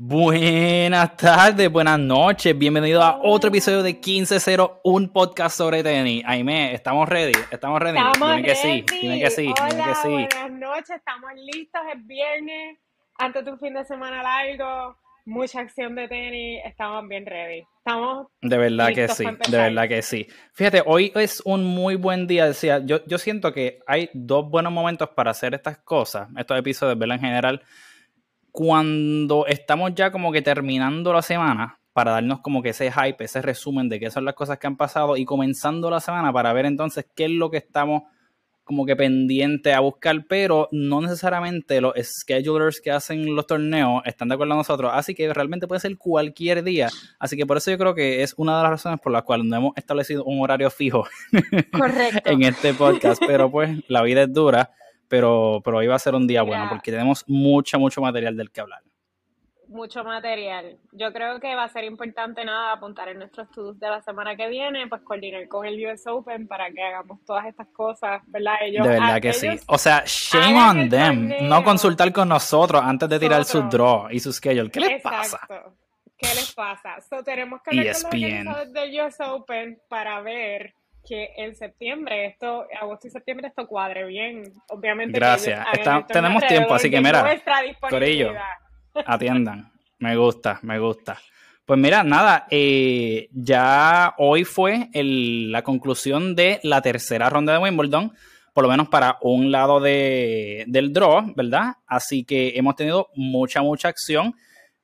Buenas tardes, buenas noches, bienvenido a otro episodio de 15-0, un podcast sobre tenis. Aime, ¿estamos ready? ¿Estamos ready? Estamos dime que ready. sí, dime que sí, Hola, dime que sí. buenas noches, estamos listos, es viernes, antes de un fin de semana largo, mucha acción de tenis, estamos bien ready. Estamos De verdad que sí, de verdad que sí. Fíjate, hoy es un muy buen día. Decía, yo, yo siento que hay dos buenos momentos para hacer estas cosas, estos episodios, ¿verdad? En general, cuando estamos ya como que terminando la semana, para darnos como que ese hype, ese resumen de qué son las cosas que han pasado y comenzando la semana para ver entonces qué es lo que estamos como que pendiente a buscar, pero no necesariamente los schedulers que hacen los torneos están de acuerdo con nosotros, así que realmente puede ser cualquier día, así que por eso yo creo que es una de las razones por las cuales no hemos establecido un horario fijo Correcto. en este podcast, pero pues la vida es dura, pero, pero hoy va a ser un día bueno porque tenemos mucho, mucho material del que hablar. Mucho material. Yo creo que va a ser importante nada apuntar en nuestros to-dos de la semana que viene, pues coordinar con el US Open para que hagamos todas estas cosas, ¿verdad? Ellos, de verdad que sí. O sea, shame on them. torneo. No consultar con nosotros antes de tirar su Nosotros. draw y su schedule. ¿Qué les Exacto. pasa? ¿Qué les pasa? So, tenemos que hablar con los ESPN. organizadores del US Open para ver que en septiembre, esto, agosto y septiembre, esto cuadre bien. Obviamente. Gracias. Está- tenemos tiempo, así que mira, disponibilidad. Atiendan. Me gusta, me gusta. Pues mira, nada, eh, ya hoy fue el- la conclusión de la tercera ronda de Wimbledon, por lo menos para un lado de, del draw, ¿verdad? Así que hemos tenido mucha, mucha acción.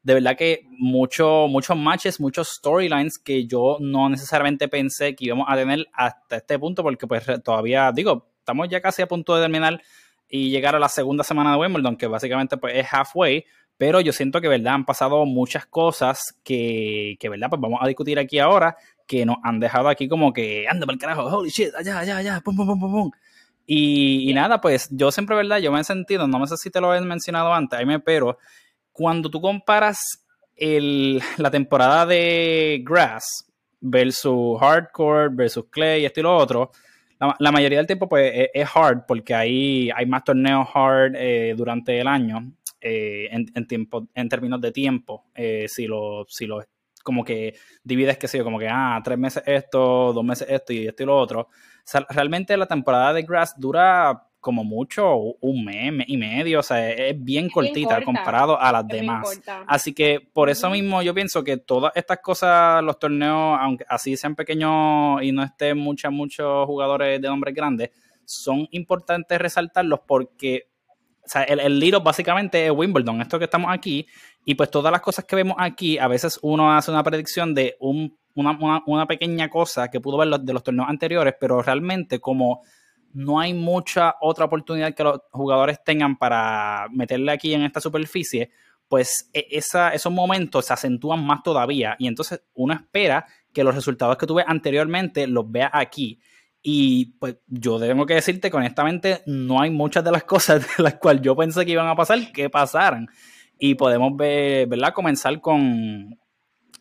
De verdad que mucho, muchos matches, muchos storylines que yo no necesariamente pensé que íbamos a tener hasta este punto, porque pues todavía, digo, estamos ya casi a punto de terminar y llegar a la segunda semana de Wimbledon, que básicamente pues es halfway, pero yo siento que, ¿verdad? Han pasado muchas cosas que, que, ¿verdad? Pues vamos a discutir aquí ahora, que nos han dejado aquí como que, anda para el carajo, holy shit, allá, allá, allá, pum, pum, pum, pum, pum. Y, y nada, pues yo siempre, ¿verdad? Yo me he sentido, no sé si te lo he mencionado antes, Jaime, pero cuando tú comparas la temporada de Grass versus Hardcore versus Clay, esto y lo otro, la, mayoría del tiempo pues es, hard porque hay, hay más torneos hard eh, durante el año eh, en, tiempo, en términos de tiempo. eh, si lo, si lo como que divides, que sé como que, ah, tres meses esto, dos meses esto y esto y lo otro. Realmente la temporada de Grass dura como mucho un mes, mes y medio, o sea, es, es bien cortita corta, comparado a las demás. Así que por eso mismo yo pienso que todas estas cosas, los torneos, aunque así sean pequeños y no estén muchos, muchos jugadores de nombres grandes, son importantes resaltarlos porque o sea, el, el Little básicamente es Wimbledon, esto que estamos aquí, y pues todas las cosas que vemos aquí, a veces uno hace una predicción de un, una, una, una pequeña cosa que pudo ver de los torneos anteriores, pero realmente como no hay mucha otra oportunidad que los jugadores tengan para meterle aquí en esta superficie, pues e- esos momentos se acentúan más todavía y entonces uno espera que los resultados que tuve anteriormente los vea aquí. Y pues yo tengo que decirte que honestamente no hay muchas de las cosas de las cuales yo pensé que iban a pasar que pasaran. Y podemos ver, ¿verdad? Comenzar con...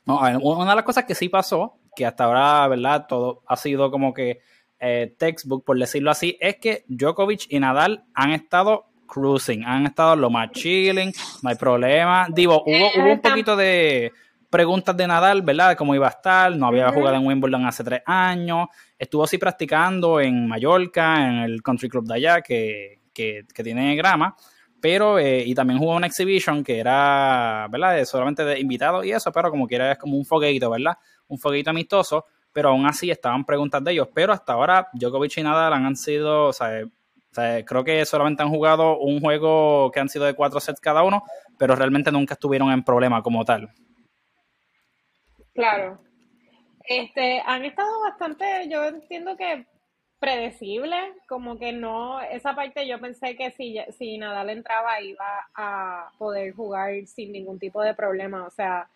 Una de las cosas que sí pasó, que hasta ahora, ¿verdad? Todo ha sido como que eh, textbook, por decirlo así, es que Djokovic y Nadal han estado cruising, han estado lo más chilling, no hay problema. Digo, hubo, hubo un poquito de preguntas de Nadal, ¿verdad? De cómo iba a estar, no había jugado en Wimbledon hace tres años, estuvo así practicando en Mallorca, en el country club de allá, que, que, que tiene grama, pero, eh, y también jugó una exhibition que era, ¿verdad? Solamente de invitados y eso, pero como quiera es como un fogueito, ¿verdad? Un fogueito amistoso, pero aún así estaban preguntas de ellos, pero hasta ahora Djokovic y Nadal han sido, o sea, o sea, creo que solamente han jugado un juego que han sido de cuatro sets cada uno, pero realmente nunca estuvieron en problema como tal. Claro. Este, han estado bastante, yo entiendo que predecibles, como que no, esa parte yo pensé que si, si Nadal entraba iba a poder jugar sin ningún tipo de problema, o sea,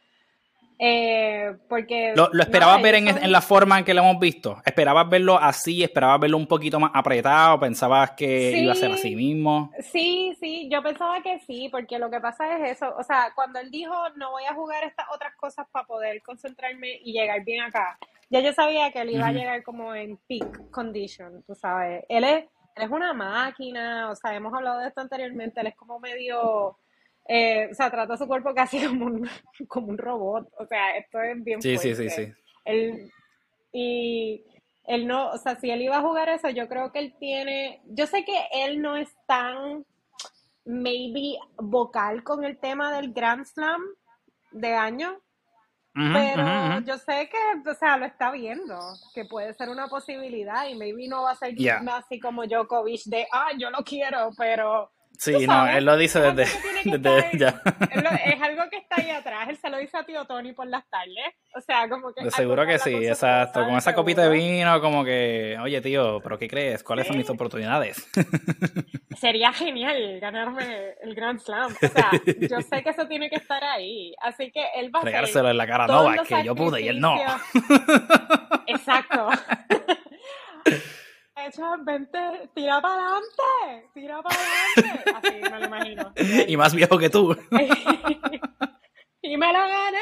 eh, porque... ¿Lo, lo esperabas ver en, son- en la forma en que lo hemos visto? ¿Esperabas verlo así? ¿Esperabas verlo un poquito más apretado? ¿Pensabas que Sí. iba a ser así mismo? Sí, sí, yo pensaba que sí, porque lo que pasa es eso, o sea, cuando él dijo no voy a jugar estas otras cosas para poder concentrarme y llegar bien acá, ya yo sabía que él iba a llegar como en peak condition, tú sabes, él es, él es una máquina, o sea, hemos hablado de esto anteriormente, él es como medio, Eh, o sea, trata su cuerpo casi como un, como un robot. O sea, esto es bien Sí, fuerte. sí, sí, sí. Él, y él no, o sea, si él iba a jugar eso, yo creo que él tiene, yo sé que él no es tan, maybe, vocal con el tema del Grand Slam de año, pero ujú, ujú. yo sé que, o sea, lo está viendo, que puede ser una posibilidad y maybe no va a ser Yeah. así como Djokovic de, ah, yo lo quiero, pero Sí, no, él lo dice es desde, desde ya. lo- es algo que está ahí atrás, él se lo dice a tío Tony por las tardes, o sea, como que... De seguro que sí, exacto. Con esa copita de vino, como que, oye tío, ¿pero qué crees? ¿Cuáles son mis oportunidades? Sería genial ganarme el Grand Slam. O sea, yo sé que eso tiene que estar ahí. Así que él va a Regárselo en la cara Novak, los que yo pude y él no. Exacto. Echa, vente, tira para adelante, tira para adelante. Así me lo imagino. Y más viejo que tú. y me lo gané.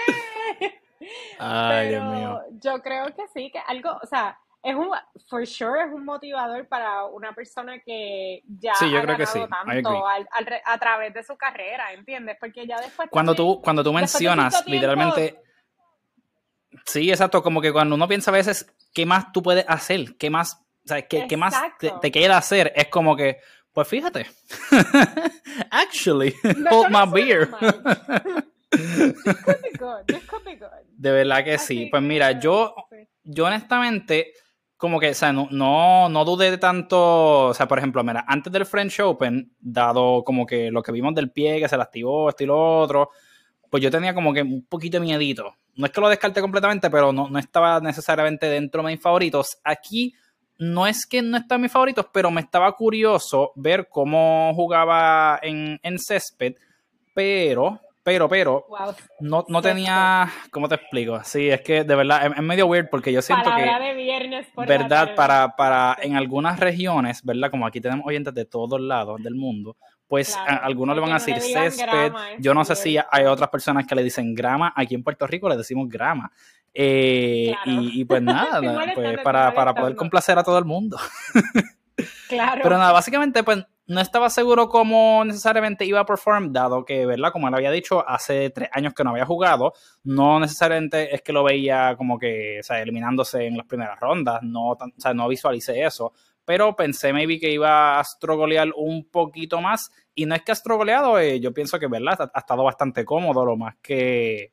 Ay, Dios Pero mío. yo creo que sí, que algo, o sea, es un, for sure es un motivador para una persona que ya Sí, yo ha creo que sí, tanto al- a través de su carrera, ¿entiendes? Porque ya después Cuando también- tú, cuando tú mencionas, tiempo- literalmente. Sí, exacto. Como que cuando uno piensa a veces, ¿qué más tú puedes hacer? ¿Qué más, o sea, qué, qué más te, te queda hacer? Es como que, pues fíjate. Actually, hold my beer. mal. This could be good, this could be good. De verdad que sí. Pues mira, yo, yo honestamente, como que, o sea, no, no, no dudé de tanto, o sea, por ejemplo, mira, antes del French Open, dado como que lo que vimos del pie, que se lastimó, esto y lo otro, pues yo tenía como que un poquito de miedito. No es que lo descarte completamente, pero no, no estaba necesariamente dentro de mis favoritos. Aquí no es que no están mis favoritos, pero me estaba curioso ver cómo jugaba en, en césped, pero, pero, pero, Wow. no, no tenía, ¿cómo te explico? Sí, es que de verdad es, es medio weird porque yo siento Palabra que, de viernes por verdad, tarde. para, para en algunas regiones, ¿verdad? Como aquí tenemos oyentes de todos lados del mundo, pues Claro, a- algunos le van a no decir césped. grama Yo no sé si hay otras personas que le dicen grama. Aquí en Puerto Rico le decimos grama. Eh, Claro. y, y pues nada, pues para, para poder complacer a todo el mundo. Claro. Pero nada, básicamente, pues no estaba seguro cómo necesariamente iba a perform, dado que, ¿verdad? Como él había dicho, hace tres años que no había jugado, no necesariamente es que lo veía como que, o sea, eliminándose en las primeras rondas, no, tan- o sea, no visualicé eso, pero pensé maybe que iba a astrogolear un poquito más, y no es que ha astrogoleado, eh, yo pienso que, ¿verdad? Ha, ha estado bastante cómodo, lo más que,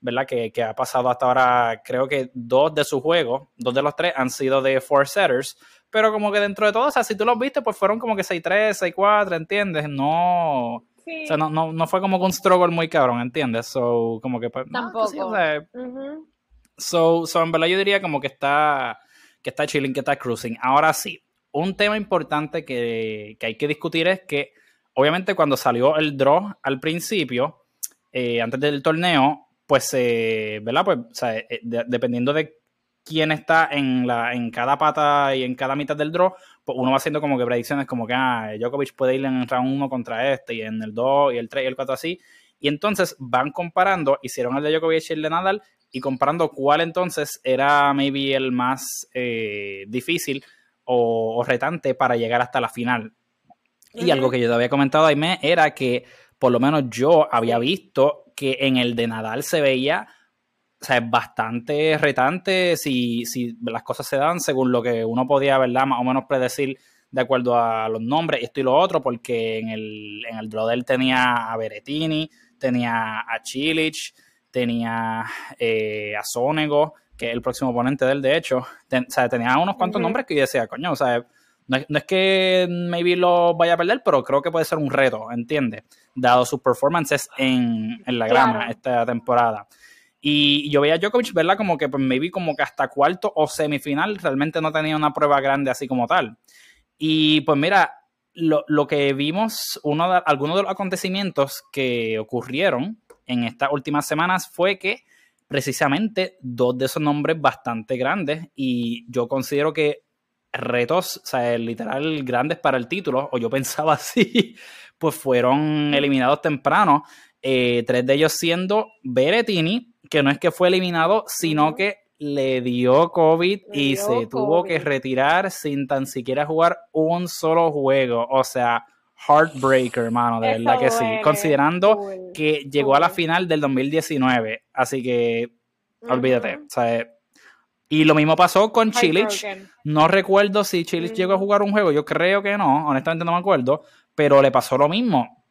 ¿verdad? Que, que ha pasado hasta ahora, creo que dos de sus juegos, dos de los tres han sido de four setters, pero como que dentro de todo, o sea, si tú los viste, pues fueron como que 6-3, 6-4, ¿entiendes? No, Sí. o sea, no, no, no fue como que un struggle muy cabrón, ¿entiendes? So, como que pues, no, pues, sí, o Tampoco. sea, Ujú. so, so, en verdad yo diría como que está, que está chilling, que está cruising. Ahora sí, un tema importante que, que hay que discutir es que, obviamente, cuando salió el draw al principio, eh, antes del torneo, pues, eh, ¿verdad? Pues, o sea, eh, de- dependiendo de quién está en, la, en cada pata y en cada mitad del draw, pues uno va haciendo como que predicciones como que, ah, Djokovic puede ir en el round 1 contra este, y en el 2, y el 3, y el 4 así. Y entonces van comparando, hicieron el de Djokovic y el de Nadal, y comparando cuál entonces era maybe el más eh, difícil o, o retante para llegar hasta la final. Y algo que yo te había comentado, Aime, era que por lo menos yo había visto que en el de Nadal se veía o sea, bastante retante si, si las cosas se dan según lo que uno podía, ¿verdad? Más o menos predecir de acuerdo a los nombres, esto y lo otro, porque en el, en el draw de él tenía a Berettini, tenía a Chilich, tenía eh, a Sonego, que es el próximo oponente de él, de hecho. Ten- o sea, tenía unos cuantos nombres que yo decía, coño, o sea, no es, no es que maybe lo vaya a perder, pero creo que puede ser un reto, ¿entiendes? Dado sus performances en, en la grama Claro. esta temporada. Y yo veía a Djokovic, ¿verdad? Como que pues maybe como que hasta cuarto o semifinal realmente no tenía una prueba grande así como tal. Y pues mira, lo, lo que vimos, uno de, algunos de los acontecimientos que ocurrieron en estas últimas semanas fue que precisamente dos de esos nombres bastante grandes y yo considero que retos, o sea, literal grandes para el título, o yo pensaba así, pues fueron eliminados temprano. Eh, tres de ellos siendo Berettini, que no es que fue eliminado, sino que le dio COVID Le y dio se tuvo que retirar sin tan siquiera jugar un solo juego. O sea, heartbreaker, hermano, de verdad que sí. Considerando que llegó a la final del 2019. Así que, olvídate. y lo mismo pasó con Chilich. No recuerdo si Chilich llegó a jugar un juego. Yo creo que no. Honestamente no me acuerdo. Pero le pasó lo mismo.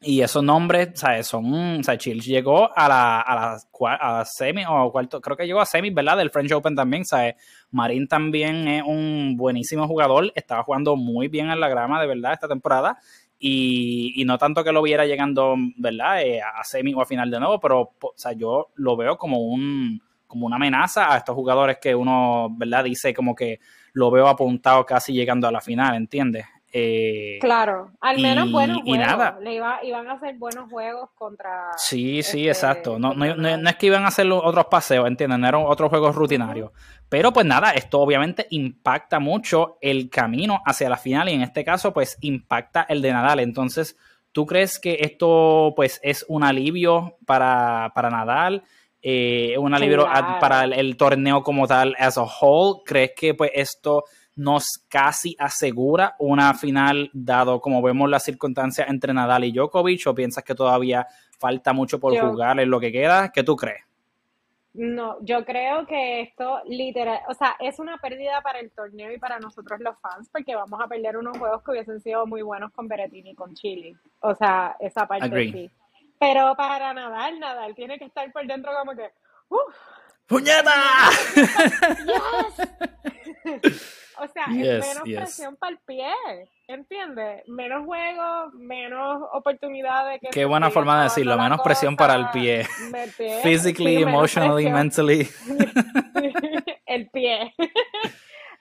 Y esos nombres, ¿sabes? Son, o sea, Chilich llegó a la, a la, a semi, o cuarto, creo que llegó a semi, ¿verdad? Del French Open también, ¿sabes? Marín también es un buenísimo jugador, estaba jugando muy bien en la grama, de verdad, esta temporada. Y, y no tanto que lo viera llegando, ¿verdad? Eh, a semi o a final de nuevo, pero, o sea, yo lo veo como un, como una amenaza a estos jugadores que uno, ¿verdad? Dice como que lo veo apuntado casi llegando a la final, ¿entiendes? Eh, claro, al menos buenos juegos. Y nada. Le iban a hacer buenos juegos contra. Sí, sí, este, exacto. No, no, no, es que iban a hacer otros paseos, ¿entienden? No eran otros juegos rutinarios. Pero pues nada, esto obviamente impacta mucho el camino hacia la final y en este caso pues impacta el de Nadal. Entonces, ¿tú crees que esto pues es un alivio para, para Nadal? Eh, un alivio para el, el, torneo como tal as a whole? ¿Crees que pues esto nos casi asegura una final, dado como vemos las circunstancias entre Nadal y Djokovic, o piensas que todavía falta mucho por jugar en lo que queda? ¿Qué tú crees? No, yo creo que esto literal, o sea, es una pérdida para el torneo y para nosotros los fans, porque vamos a perder unos juegos que hubiesen sido muy buenos con Berettini y con Chile. O sea, esa parte sí. Pero para Nadal, Nadal tiene que estar por dentro como que, ¡Uf! ¡Puñeta! O sea, es menos presión para el pie, ¿entiendes? Menos juego, menos oportunidades. Qué buena forma de decirlo, menos presión para el pie. Physically, emotionally, mentally. el pie.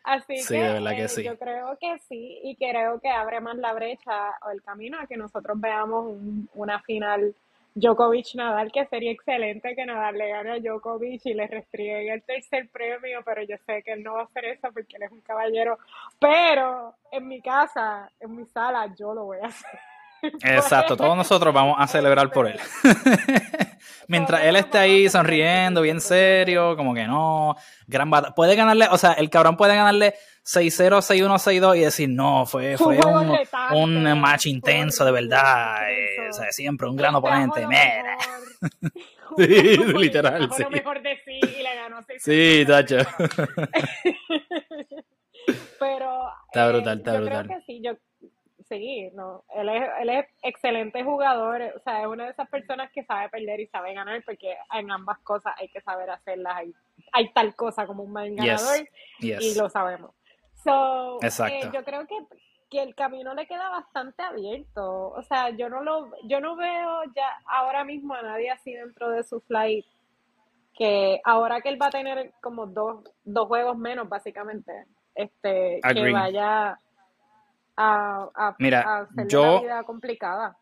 Así que, eh, yo creo que sí, y creo que abre más la brecha o el camino a que nosotros veamos una final Djokovic Nadal, que sería excelente que Nadal le gane a Djokovic y le restriegue el tercer premio, pero yo sé que él no va a hacer eso porque él es un caballero. Pero en mi casa, en mi sala, yo lo voy a hacer. Exacto, todos nosotros vamos a celebrar por él. Mientras él esté ahí sonriendo, bien serio, como que no, gran Puede ganarle, o sea, el cabrón puede ganarle 6-0, 6-1, 6-2 y decir, no, fue, fue un, un match intenso, de verdad. Eh, o sea, siempre un gran oponente. Mira. sí, literal. Sí. mejor de sí y le ganó 6 Sí, tacho. Pero. Está brutal, está brutal. Creo que sí, yo sí, no, él es, él es excelente jugador, o sea, es una de esas personas que sabe perder y sabe ganar, porque en ambas cosas hay que saber hacerlas, hay, hay tal cosa como un buen ganador y lo sabemos. So, eh, yo creo que, que el camino le queda bastante abierto, o sea, yo no lo, yo no veo ya ahora mismo a nadie así dentro de su flight que ahora que él va a tener como dos, dos juegos menos básicamente, este, que vaya a, Mira, yo, vida complicada.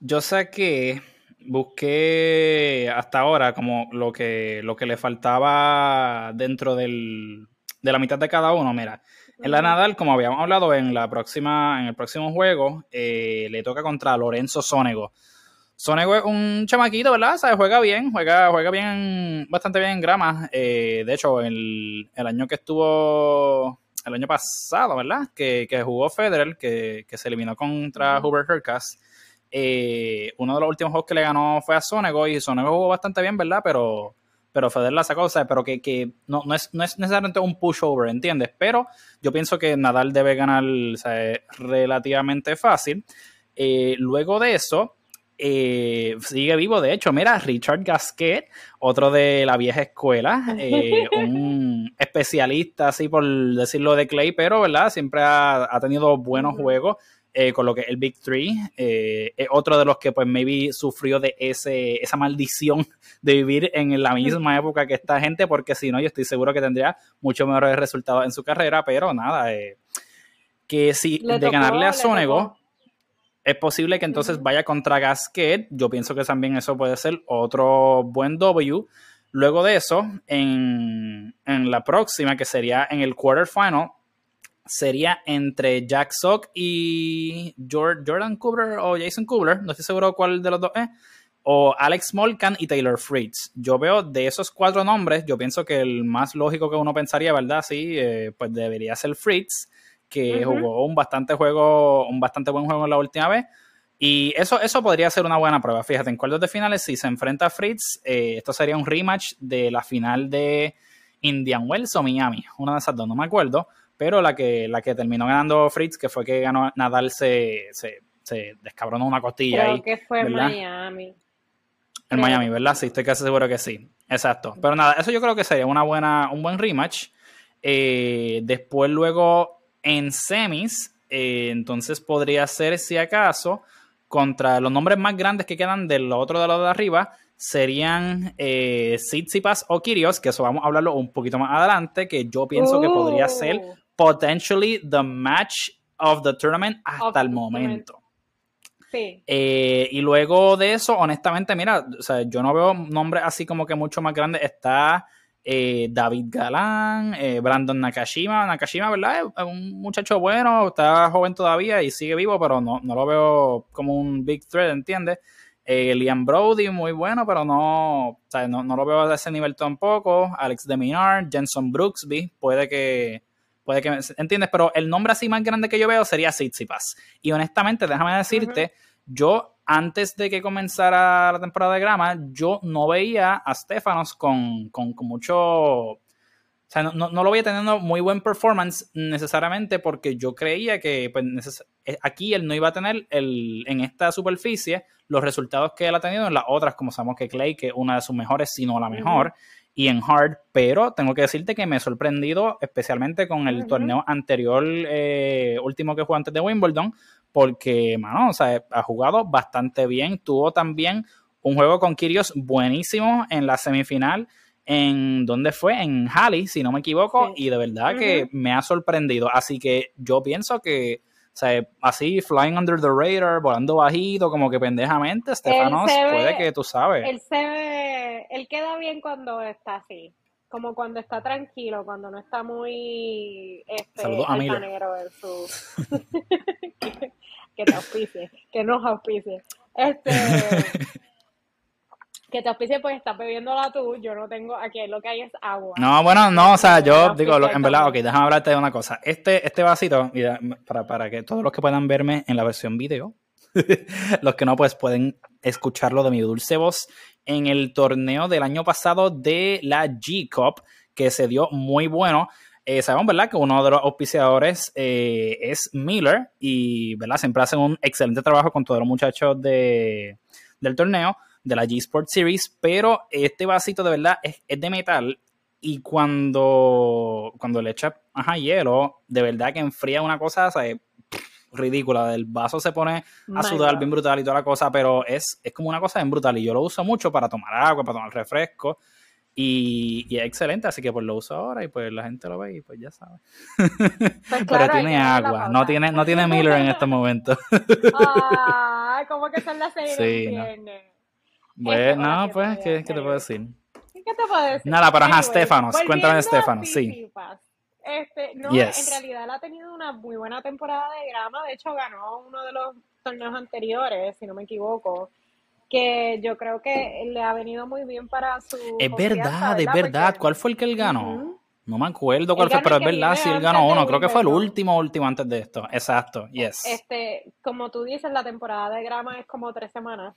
Yo sé que busqué hasta ahora como lo que, lo que le faltaba dentro del, de la mitad de cada uno. Mira, en la Nadal, como habíamos hablado en la próxima, en el próximo juego, eh, le toca contra Lorenzo Sonego. Sonego es un chamaquito, ¿verdad? ¿Sabe? Juega bien, juega, juega bien, bastante bien en grama. Eh, de hecho, el, el año que estuvo el año pasado, ¿verdad? Que, jugó Federer, que, se eliminó contra Hubert Hurkacz. Eh, uno de los últimos juegos que le ganó fue a Sonego y Sonego jugó bastante bien, ¿verdad? Pero, pero Federer la sacó, o sea, pero que, no, no, es, no es necesariamente un pushover, ¿entiendes? Pero yo pienso que Nadal debe ganar o sea, relativamente fácil. Eh, luego de eso, eh, sigue vivo. De hecho, mira, Richard Gasquet, otro de la vieja escuela, eh, un especialista, así por decirlo de Clay, pero ¿verdad? Siempre ha, tenido buenos juegos. Eh, con lo que el Big Three es otro de los que pues maybe sufrió de ese, esa maldición de vivir en la misma época que esta gente, porque si no, yo estoy seguro que tendría mucho mejores resultados en su carrera, pero nada, que si de ganarle a Sonego, es posible que entonces vaya contra Gasquet. Yo pienso que también eso puede ser otro buen W. Luego de eso, en, la próxima, que sería en el quarterfinal, sería entre Jack Sock y Jordan Kubler o Jason Kubler, no estoy seguro cuál de los dos es, o Alex Molkan y Taylor Fritz. Yo veo de esos cuatro nombres, yo pienso que el más lógico que uno pensaría, ¿verdad? Sí, eh, pues debería ser Fritz que jugó un bastante juego, un bastante buen juego la última vez. Y eso, eso podría ser una buena prueba. Fíjate, en cuartos de finales, si se enfrenta a Fritz, eh, esto sería un rematch de la final de Indian Wells o Miami. Una de esas dos, no me acuerdo. Pero la que, la que terminó ganando Fritz, que fue que ganó Nadal, se, se, se descabronó una costilla Creo ahí. que fue en Miami. En Creo. Miami, ¿verdad? Sí, estoy casi seguro que sí. Exacto. Pero nada, eso yo creo que sería una buena, un buen rematch. Eh, después, luego, en semis, eh, entonces podría ser, si acaso, contra los nombres más grandes que quedan del otro de lado de arriba, serían eh, Tsitsipas o Kyrgios, que eso vamos a hablarlo un poquito más adelante, que yo pienso que podría ser Uh, potentially the match of the tournament hasta Of el momento. Sí. Eh, y luego de eso, honestamente, mira, o sea, yo no veo nombres así como que mucho más grandes. Está eh, David Galán, eh, Brandon Nakashima. Nakashima, ¿verdad? Es un muchacho bueno, está joven todavía y sigue vivo, pero no, no lo veo como un big threat, ¿entiendes? Eh, Liam Brody, muy bueno, pero no, o sea, no, no lo veo a ese nivel tampoco. Alex de Minar, Jenson Brooksby, puede que, puede que, ¿entiendes? Pero el nombre así más grande que yo veo sería Tsitsipas. Y honestamente, déjame decirte, yo antes de que comenzara la temporada de grama, yo no veía a Stefanos con, con, con mucho... O sea, no, no, no lo veía teniendo muy buen performance necesariamente porque yo creía que pues, eh, aquí él no iba a tener el, en esta superficie los resultados que él ha tenido en las otras, como sabemos que Clay, que es una de sus mejores, si no la mejor, y en Hard, pero tengo que decirte que me he sorprendido especialmente con el torneo anterior, eh, último que jugó antes de Wimbledon, porque, mano, o sea, ha jugado bastante bien. Tuvo también un juego con Kyrgios buenísimo en la semifinal. En ¿dónde fue? En Halley, si no me equivoco, Sí. y de verdad que me ha sorprendido. Así que yo pienso que, o sea, así, flying under the radar, volando bajito, como que pendejamente, Stefanos ve- puede que tú sabes. Él se ve, él queda bien cuando está así, como cuando está tranquilo, cuando no está muy este, Saludos a su... que, que te auspicie, que nos auspicie. Este, que te auspicie porque estás bebiéndola tú, yo no tengo, aquí lo que hay es agua. No, bueno, no, o sea, yo digo, lo- en verdad, ok, déjame hablarte de una cosa. Este, este vasito, mira, para, para que todos los que puedan verme en la versión video, los que no, pues pueden escucharlo de mi dulce voz en el torneo del año pasado de la G-Cup, que se dio muy bueno. Eh, sabemos, ¿verdad?, que uno de los auspiciadores eh, es Miller y, ¿verdad?, siempre hacen un excelente trabajo con todos los muchachos de, del torneo, de la G Sport Series, pero este vasito de verdad es, es de metal y cuando, cuando le echas ajá, hielo, de verdad que enfría una cosa o sea, pff, ridícula. El vaso se pone a sudar bien brutal y toda la cosa, pero es, es como una cosa bien brutal. Y yo lo uso mucho para tomar agua, para tomar refresco. Y, y es excelente, así que pues lo uso ahora y pues la gente lo ve y pues ya sabe. Pues Pero claro, tiene agua, no tiene, no tiene Miller en este momento. Ay, ¿cómo que son las seis Sí, no. Bueno, no, pues, ¿qué, qué te puedo decir? ¿Qué te puedo decir? Nada, pero ajá, Stefanos, cuéntame Stefanos, sí. Este, no, Yes. en realidad él ha tenido una muy buena temporada de grama. De hecho, ganó uno de los torneos anteriores, si no me equivoco. Que yo creo que le ha venido muy bien para su. Es verdad, es verdad. Porque- ¿Cuál fue el que él ganó? No me acuerdo cuál fue, pero es verdad, sí, él ganó uno. Creo que fue el último, último antes de esto. Exacto, yes. Este, como tú dices, la temporada de grama es como tres semanas.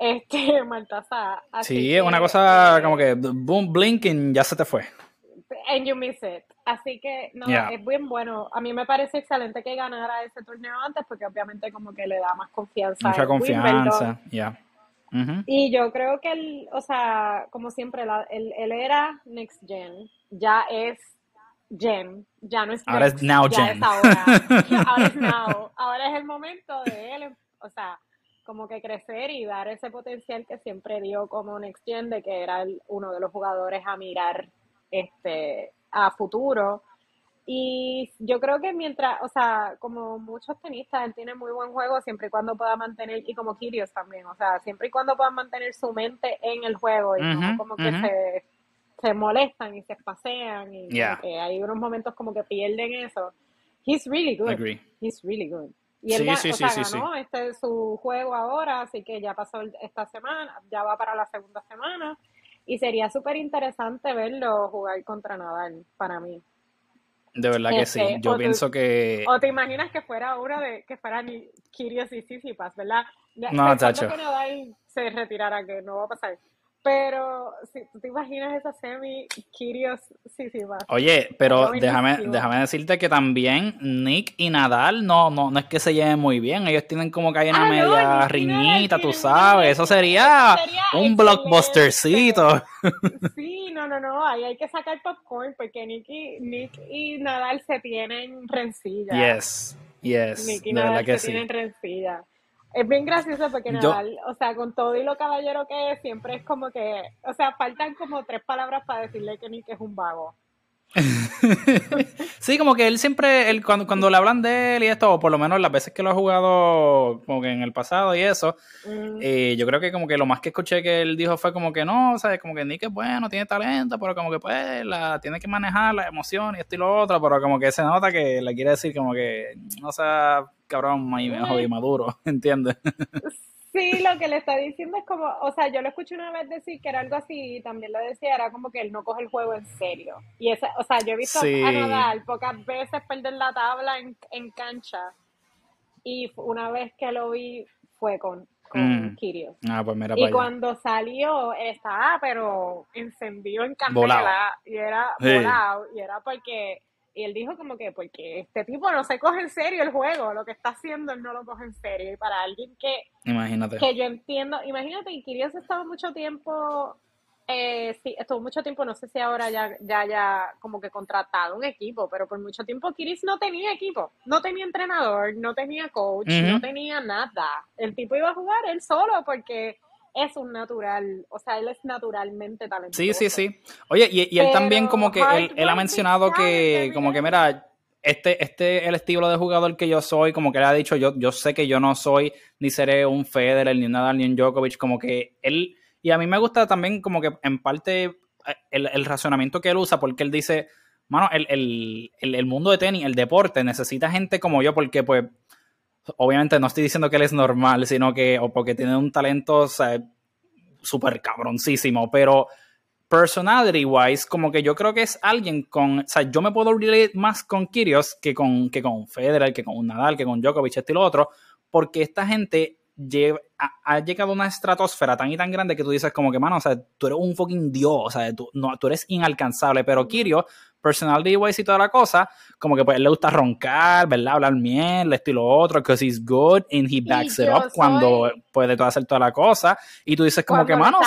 Este, Maltasar. Sí, es una cosa eh, como que boom, blink y ya se te fue. And you miss it. Así que, no, Yeah. es bien bueno. A mí me parece excelente que ganara ese torneo antes porque obviamente como que le da más confianza. Mucha confianza, ya. Ujú. Y yo creo que él, o sea, como siempre, la, él, él era Next Gen, ya es Gen, ya no es Ahora es next, now ya gen. es ahora. ahora es now. Ahora es el momento de él, o sea, como que crecer y dar ese potencial que siempre dio como Next Gen de que era el- uno de los jugadores a mirar este a futuro. Y yo creo que mientras, o sea, como muchos tenistas, él tiene muy buen juego siempre y cuando pueda mantener, y como Kyrgios también, o sea, siempre y cuando puedan mantener su mente en el juego y no Ujú, como que ujú. se, se molestan y se espacean y Yeah. hay unos momentos como que pierden eso. He's really good. Agree. He's really good. Y él Sí, sí, o sí, sea, sí, ganó este es su juego ahora, así que ya pasó esta semana, ya va para la segunda semana. Y sería súper interesante verlo jugar contra Nadal, para mí. De verdad que sí. Este, Yo pienso que. O te imaginas que fuera uno de. que fuera ni Kirios y Sissipas, ¿verdad? No, chacho. que Nadal se retirara, que no va a pasar. Pero si tú te imaginas esa semi, Kirios, sí, sí, va. Oye, pero déjame, déjame decirte que también Nick y Nadal no, no, no es que se lleven muy bien. Ellos tienen como que hay una ah, media riñita, tú sabes. Eso sería, un blockbustercito. Sí, no, no, no. Ahí hay que sacar popcorn porque Nick y, Nick y Nadal se tienen rencilla. Yes, yes. Nick y Nadal se tienen rencilla. Es bien gracioso porque Nadal, o sea, con todo y lo caballero que es, siempre es como que, o sea, faltan como tres palabras para decirle que Nick es un vago. sí, como que él siempre, él, cuando, cuando le hablan de él y esto, o por lo menos las veces que lo ha jugado como que en el pasado y eso, mm. eh, yo creo que como que lo más que escuché que él dijo fue como que no, o sea, como que Nick es bueno, tiene talento, pero como que pues la, tiene que manejar la emoción y esto y lo otro, pero como que se nota que le quiere decir como que no sea cabrón, más y maduro, ¿entiendes? Sí, lo que le está diciendo es como, o sea, yo lo escuché una vez decir que era algo así y también lo decía, era como que él no coge el juego en serio. Y esa, o sea, yo he visto a Nadal pocas veces perder la tabla en, en cancha. Y una vez que lo vi fue con, con mm. Ah, pues mira y cuando salió estaba pero encendido en candela y era volado y era porque y él dijo como que porque este tipo no se coge en serio el juego, lo que está haciendo él no lo coge en serio. Y para alguien que, imagínate. que yo entiendo, imagínate, y Kirios estado mucho tiempo, eh, sí, estuvo mucho tiempo, no sé si ahora ya, ya haya como que contratado un equipo, pero por mucho tiempo Kiris no tenía equipo, no tenía entrenador, no tenía coach, no tenía nada. El tipo iba a jugar él solo porque es un natural, o sea, él es naturalmente talentoso. Sí, sí, sí. Oye, y, él también como que, él, ha mencionado que, como que, mira, este, este el estilo de jugador que yo soy, como que él ha dicho, yo, yo sé que yo no soy, ni seré un Federer, ni un Nadal, ni un Djokovic, como que él, y a mí me gusta también como que en parte eh, el, el razonamiento que él usa, porque él dice, mano, el, el, el mundo de tenis, el deporte, necesita gente como yo, porque pues obviamente no estoy diciendo que él es normal, sino que, o porque tiene un talento súper cabroncísimo, pero personality wise, como que yo creo que es alguien con, o sea, yo me puedo relate más con Kyrgios que con, que con Federer, que con Nadal, que con Djokovic, este y lo otro, porque esta gente ha, llegado a una estratosfera tan y tan grande que tú dices como que, mano, o sea, tú eres un fucking dios, o sea, tú, no, tú eres inalcanzable, pero Kyrgios personality wise y toda la cosa, como que pues él le gusta roncar, ¿verdad? Hablar miel, esto y lo otro, because he's good and he backs it up cuando puede todo hacer toda la cosa. Y tú dices como que, mano,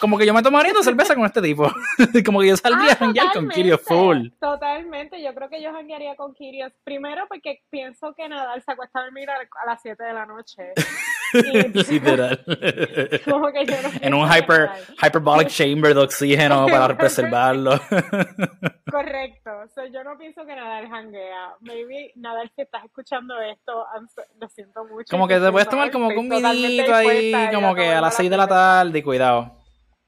como que yo me tomaría una cerveza con este tipo. como que yo saldría a janguear con Kirios full. Totalmente, yo creo que yo janguearía con Kirios. Primero porque pienso que Nadal se acuesta a dormir a las 7 de la noche. Literal. como que yo no en un hyper, hyperbolic chamber de oxígeno para preservarlo. Correcto. yo no pienso que Nadal janguea. Maybe Nadal, si estás escuchando esto, lo siento mucho. Como que te puedes tomar como un minito ahí, como que a las 6 de la tarde, cuidado.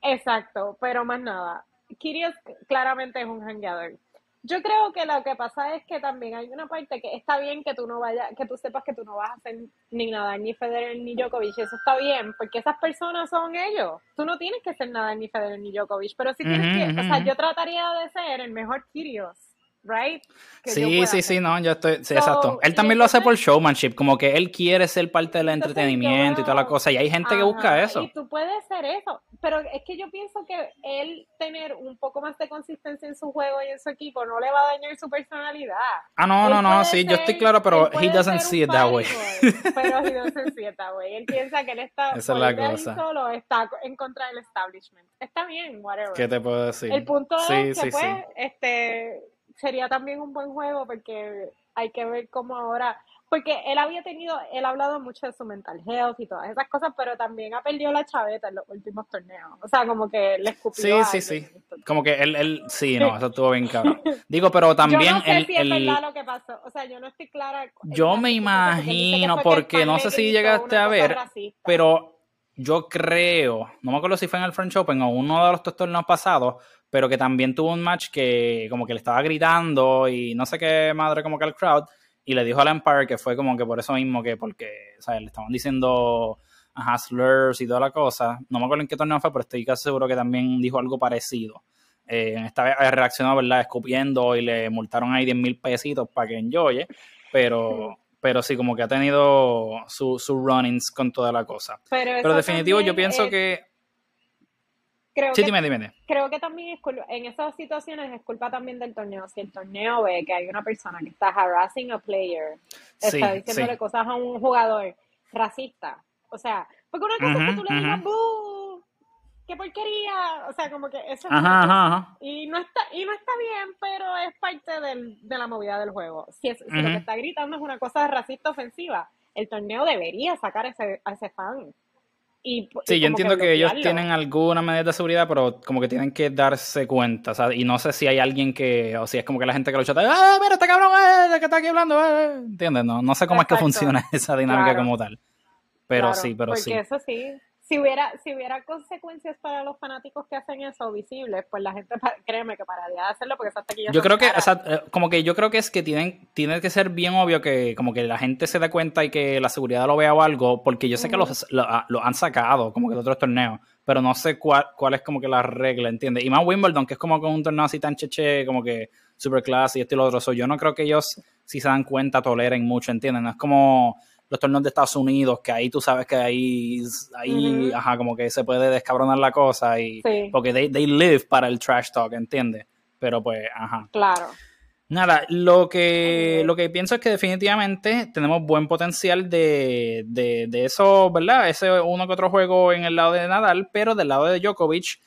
Exacto, pero más nada. Kirios claramente es un jangueador. Yo creo que lo que pasa es que también hay una parte que está bien que tú no vayas, que tú sepas que tú no vas a hacer ni nada, ni Federer ni Djokovic, eso está bien, porque esas personas son ellos. Tú no tienes que ser nada ni Federer ni Djokovic, pero si tienes que, o sea, yo trataría de ser el mejor Kyrgios right? sí, sí, sí, no, yo estoy, sí, exacto. Él también lo hace por showmanship, como que él quiere ser parte del entretenimiento y toda la cosa, y hay gente que busca eso. Y tú puedes ser eso, pero es que yo pienso que él tener un poco más de consistencia en su juego y en su equipo no le va a dañar su personalidad. Ah, no, no, no, sí, yo estoy claro, pero he doesn't see it that way. Pero he doesn't see it that way. Él piensa que él está, Esa es la cosa. solo está en contra del establishment. Está bien, whatever. ¿Qué te puedo decir? El punto es que, pues, este sería también un buen juego porque hay que ver cómo ahora, porque él había tenido, él ha hablado mucho de su mental health y todas esas cosas, pero también ha perdido la chaveta en los últimos torneos. O sea, como que le escupió. Sí, sí, sí. Como que él, él, sí, no, eso estuvo bien cabrón. Digo, pero también. Yo no sé si es verdad lo que pasó. O sea, yo no estoy clara. Yo me imagino, porque, no sé si llegaste a ver, pero yo creo, no me acuerdo si fue en el French Open o uno de los torneos pasados, pero que también tuvo un match que como que le estaba gritando y no sé qué madre como que al crowd y le dijo al Empire que fue como que por eso mismo que porque, o sea, le estaban diciendo a y toda la cosa. No me acuerdo en qué torneo fue, pero estoy casi seguro que también dijo algo parecido. Eh, esta vez reaccionó, ¿verdad? Escupiendo y le multaron ahí 10 mil pesitos para que enjoye. Pero, pero sí, como que ha tenido sus su runnings con toda la cosa. Pero, definitivo, yo pienso que. Creo sí, que, dime, dime. Creo que también en esas situaciones es culpa también del torneo. Si el torneo ve que hay una persona que está harassing a player, está diciéndole cosas a un jugador racista, o sea, porque una cosa es que tú le digas, ¡qué porquería! O sea, como que eso Y, no está, y no está bien, pero es parte del, de la movida del juego. Si, es, lo que está gritando es una cosa racista ofensiva, el torneo debería sacar ese, a ese fan. Y, sí, yo entiendo que, ellos tienen alguna medida de seguridad, pero como que tienen que darse cuenta, ¿sabes? Y no sé si hay alguien que, o si es como que la gente que lo chata, ¡ah, mira, este cabrón, eh, que está aquí hablando! Eh! ¿Entiendes? No, no sé cómo es que funciona esa dinámica como tal. Pero sí, pero sí. Porque eso sí, si hubiera, si hubiera consecuencias para los fanáticos que hacen eso visibles, pues la gente, créeme que pararía de hacerlo porque hasta aquí Yo creo que, o sea, eh, como que yo creo que es que tienen, tiene que ser bien obvio que como que la gente se dé cuenta y que la seguridad lo vea o algo, porque yo sé que los, ah, lo, han sacado como que de otros torneos, pero no sé cuál, cuál es como que la regla, ¿entiendes? Y más Wimbledon, que es como con un torneo así tan cheche, como que super class y esto y lo otro. yo no creo que ellos, si se dan cuenta, toleren mucho, ¿entienden? No es como los torneos de Estados Unidos, que ahí tú sabes que ahí, ahí ajá, como que se puede descabronar la cosa y porque they, they, live para el trash talk, ¿entiendes? Pero pues, ajá. Claro. Nada, lo que, lo que pienso es que definitivamente tenemos buen potencial de, de, de eso, ¿verdad? Ese uno que otro juego en el lado de Nadal, pero del lado de Djokovic,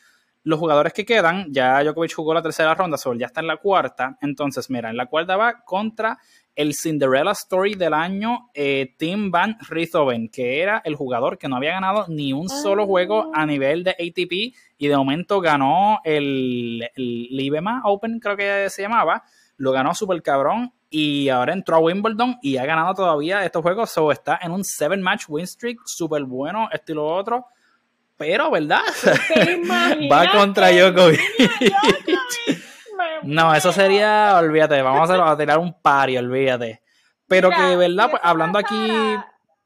los jugadores que quedan, ya Djokovic jugó la tercera ronda, Sol ya está en la cuarta, entonces mira, en la cuarta va contra el Cinderella Story del año, eh, Tim Van Rithoven, que era el jugador que no había ganado ni un solo juego a ah. nivel de ATP y de momento ganó el, el Libema Open, creo que se llamaba, lo ganó super cabrón y ahora entró a Wimbledon y ha ganado todavía estos juegos, o está en un 7 match win streak, súper bueno, estilo otro, pero, ¿verdad? Va contra Djokovic. No, eso sería, olvídate, vamos a, tirar un pari, olvídate. Pero que, ¿verdad? Pues hablando aquí.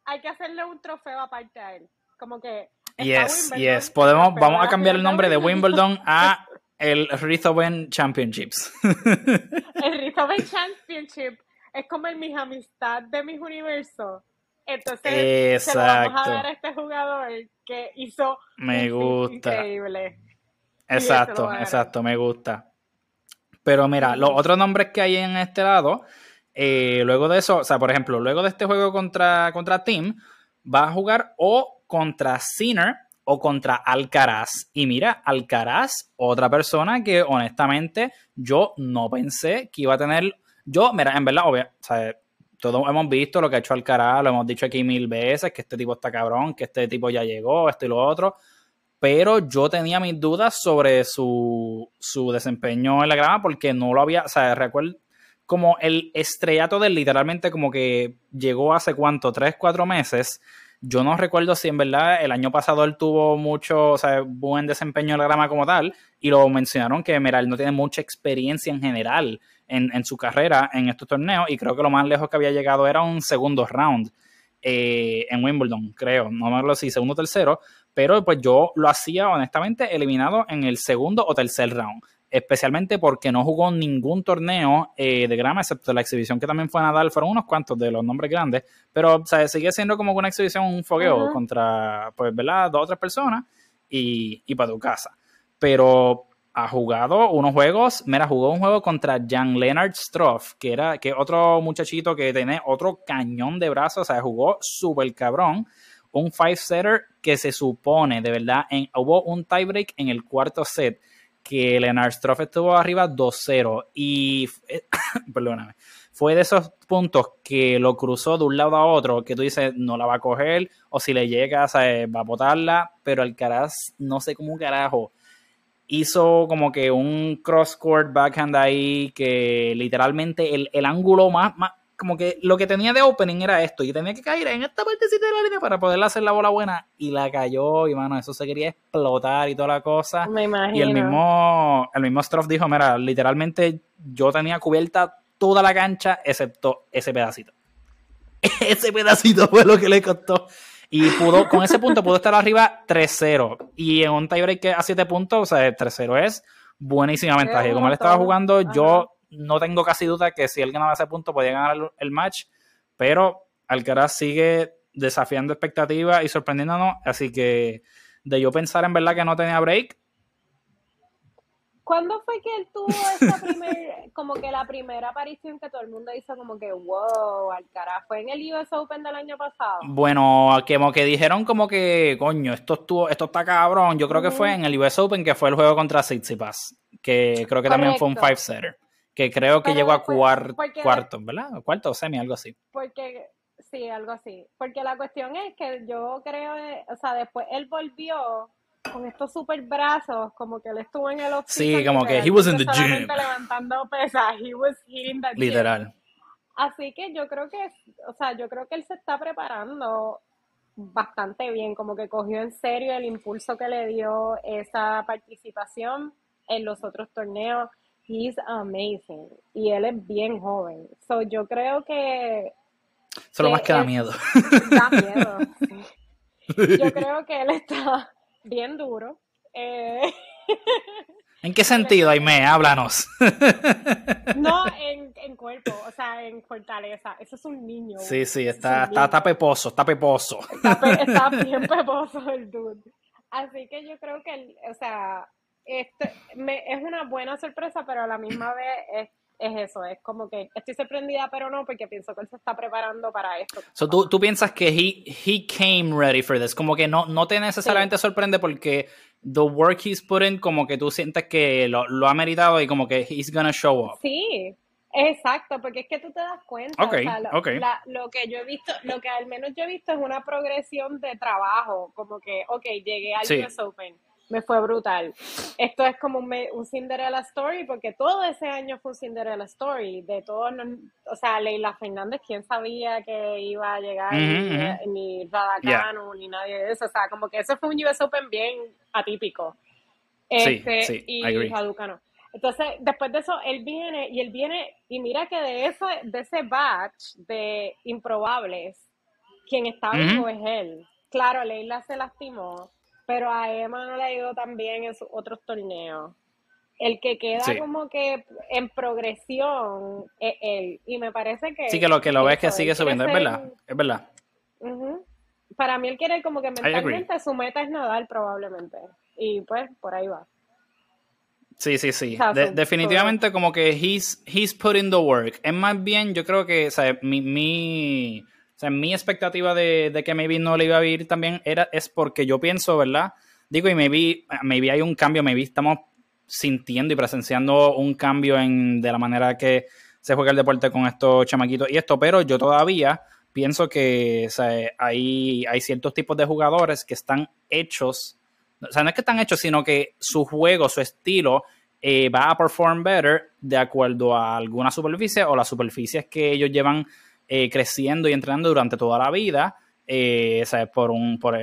Hay que hacerle un trofeo aparte a él. Como que. Yes, yes. Podemos, vamos a cambiar el nombre de Wimbledon a el Rithoven Championships. El Rithoven Championship es como el mis amistad de mis universos. Entonces, se lo vamos a dar a este jugador que hizo. Me gusta. Increíble. Exacto, exacto, me gusta. Pero mira, los otros nombres que hay en este lado, eh, luego de eso, o sea, por ejemplo, luego de este juego contra, contra Team, va a jugar o contra Sinner o contra Alcaraz. Y mira, Alcaraz, otra persona que honestamente yo no pensé que iba a tener. Yo, mira, en verdad, obvio, o sea, todos hemos visto lo que ha hecho Alcaraz, lo hemos dicho aquí mil veces, que este tipo está cabrón, que este tipo ya llegó, esto y lo otro pero yo tenía mis dudas sobre su, desempeño en la grama porque no lo había, o sea, recuerdo como el estrellato del literalmente como que llegó hace cuánto, tres, cuatro meses. Yo no recuerdo si en verdad el año pasado él tuvo mucho, o sea, buen desempeño en la grama como tal, y lo mencionaron que, mira, él no tiene mucha experiencia en general en, en su carrera en estos torneos, y creo que lo más lejos que había llegado era un segundo round. Eh, en Wimbledon, creo, no me acuerdo si segundo o tercero, pero pues yo lo hacía honestamente eliminado en el segundo o tercer round, especialmente porque no jugó ningún torneo eh, de grama, excepto la exhibición que también fue Nadal, fueron unos cuantos de los nombres grandes, pero o sea, sigue siendo como una exhibición, un fogueo contra, pues, ¿verdad? Dos o tres personas y, y para tu casa. Pero ha jugado unos juegos, mira, jugó un juego contra Jan Leonard Stroff, que era que otro muchachito que tiene otro cañón de brazos, o sea, jugó súper cabrón. Un five-setter que se supone, de verdad, hubo un tiebreak en el cuarto set que Leonard Stroff estuvo arriba 2-0 y, perdóname, fue de esos puntos que lo cruzó de un lado a otro, que tú dices, no la va a coger, o si le llega, va a botarla, pero el caraz, no sé cómo carajo, hizo como que un cross-court backhand ahí que literalmente el, ángulo más, más, como que lo que tenía de opening era esto y tenía que caer en esta partecita de la línea para poder hacer la bola buena y la cayó y mano, eso se quería explotar y toda la cosa. Me imagino. Y el mismo, el mismo Stroff dijo, mira, literalmente yo tenía cubierta toda la cancha excepto ese pedacito. ese pedacito fue lo que le costó. Y pudo, con ese punto pudo estar arriba 3-0. Y en un tiebreak a 7 puntos, o sea, 3-0 es buenísima ventaja. Como él estaba jugando, yo no tengo casi duda que si él ganaba ese punto podía ganar el match, pero Alcaraz sigue desafiando expectativas y sorprendiéndonos, así que de yo pensar en verdad que no tenía break. ¿Cuándo fue que él tuvo esa primer, como que la primera aparición que todo el mundo hizo como que, wow, Alcaraz? ¿Fue en el US Open del año pasado? Bueno, como que dijeron como que, coño, esto estuvo, esto está cabrón. Yo creo que fue en el US Open que fue el juego contra Tsitsipas, que creo que también fue un five-setter que creo que llegó a cuarto, ¿verdad? Cuarto o semi, algo así. Porque, sí, algo así. Porque la cuestión es que yo creo, o sea, después él volvió con estos super brazos, como que él estuvo en el Sí, como que he was in the gym. levantando pesas, he was hitting the Literal. Así que yo creo que, o sea, yo creo que él se está preparando bastante bien, como que cogió en serio el impulso que le dio esa participación en los otros torneos he's amazing. Y él es bien joven. So yo creo que. Solo más que da miedo. Da miedo. Yo creo que él está bien duro. Eh, ¿En qué sentido, Aime? Háblanos. No, en, en, cuerpo, o sea, en fortaleza. Eso es un niño. Sí, sí, está, está, está, peposo, está peposo. Está, bien peposo el dude. Así que yo creo que, o sea, este, me, es una buena sorpresa, pero a la misma vez es, es, eso, es como que estoy sorprendida, pero no, porque pienso que él se está preparando para esto. So, ¿tú, tú piensas que he, he came ready for this, como que no, no te necesariamente sorprende porque the work he's put in, como que tú sientes que lo, lo ha meritado y como que he's gonna show up. Sí, Exacto, porque es que tú te das cuenta, o sea, lo, lo, que yo he visto, lo que al menos yo he visto es una progresión de trabajo, como que, ok, llegué al US Open, me fue brutal. Esto es como un, un, Cinderella Story, porque todo ese año fue un Cinderella Story. De todos, o sea, Leila Fernández, ¿quién sabía que iba a llegar? ni, Radacano, ni nadie de eso. O sea, como que eso fue un US Open bien atípico. Este, sí, sí, y Raducano. Entonces, después de eso, él viene, y él viene, y mira que de, eso, de ese batch de improbables, quien está vivo es él. Claro, Leila se lastimó, pero a Emma no le ha ido tan bien en sus otros torneos. El que queda como que en progresión es él. Y me parece que. Sí, que lo que lo ves que sigue subiendo, es verdad. Es verdad. Para mí, él quiere como que mentalmente su meta es nadar, probablemente. Y pues, por ahí va. Sí, sí, sí. definitivamente, como que he's, he's putting the work. Es más bien, yo creo que, o sea, mi, mi o sea, mi expectativa de, que maybe no le iba a vivir también era, es porque yo pienso, ¿verdad? Digo, y maybe, maybe hay un cambio, maybe estamos sintiendo y presenciando un cambio en, de la manera que se juega el deporte con estos chamaquitos y esto, pero yo todavía pienso que o sea, hay, hay ciertos tipos de jugadores que están hechos, o sea, no es que están hechos, sino que su juego, su estilo eh, va a perform better de acuerdo a alguna superficie o las superficies que ellos llevan eh, creciendo y entrenando durante toda la vida. Eh. Por, un, por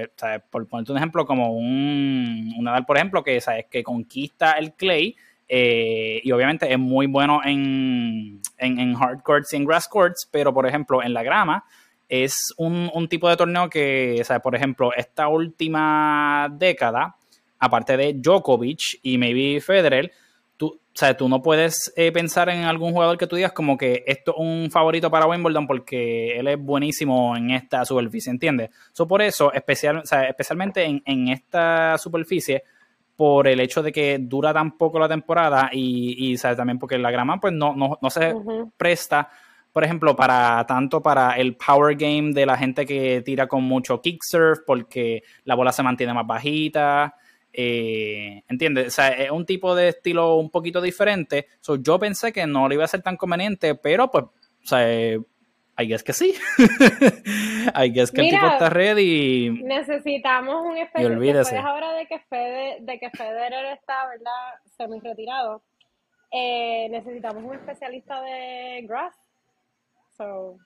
ponerte un ejemplo, como un, un Nadal, por ejemplo, que, ¿sabes? que conquista el clay eh, y obviamente es muy bueno en, en, en, hard courts y en grass courts, pero por ejemplo en la grama es un, un tipo de torneo que, ¿sabes? por ejemplo, esta última década, aparte de Djokovic y maybe Federer, o sea, tú no puedes eh, pensar en algún jugador que tú digas como que esto es un favorito para Wimbledon porque él es buenísimo en esta superficie, ¿entiendes? So, por eso, especial, o sea, especialmente en, en, esta superficie, por el hecho de que dura tan poco la temporada y, y también porque la grama pues no, no, no se presta, por ejemplo, para tanto para el power game de la gente que tira con mucho kicksurf porque la bola se mantiene más bajita eh, ¿Entiendes? O sea, es un tipo de estilo un poquito diferente. So, yo pensé que no le iba a ser tan conveniente, pero pues, o sea, eh, I guess que sí. I guess que el tipo está ready. Necesitamos un especialista. ahora de que, Fede, de que Federer está, ¿verdad? Semi retirado. Eh, necesitamos un especialista de grass.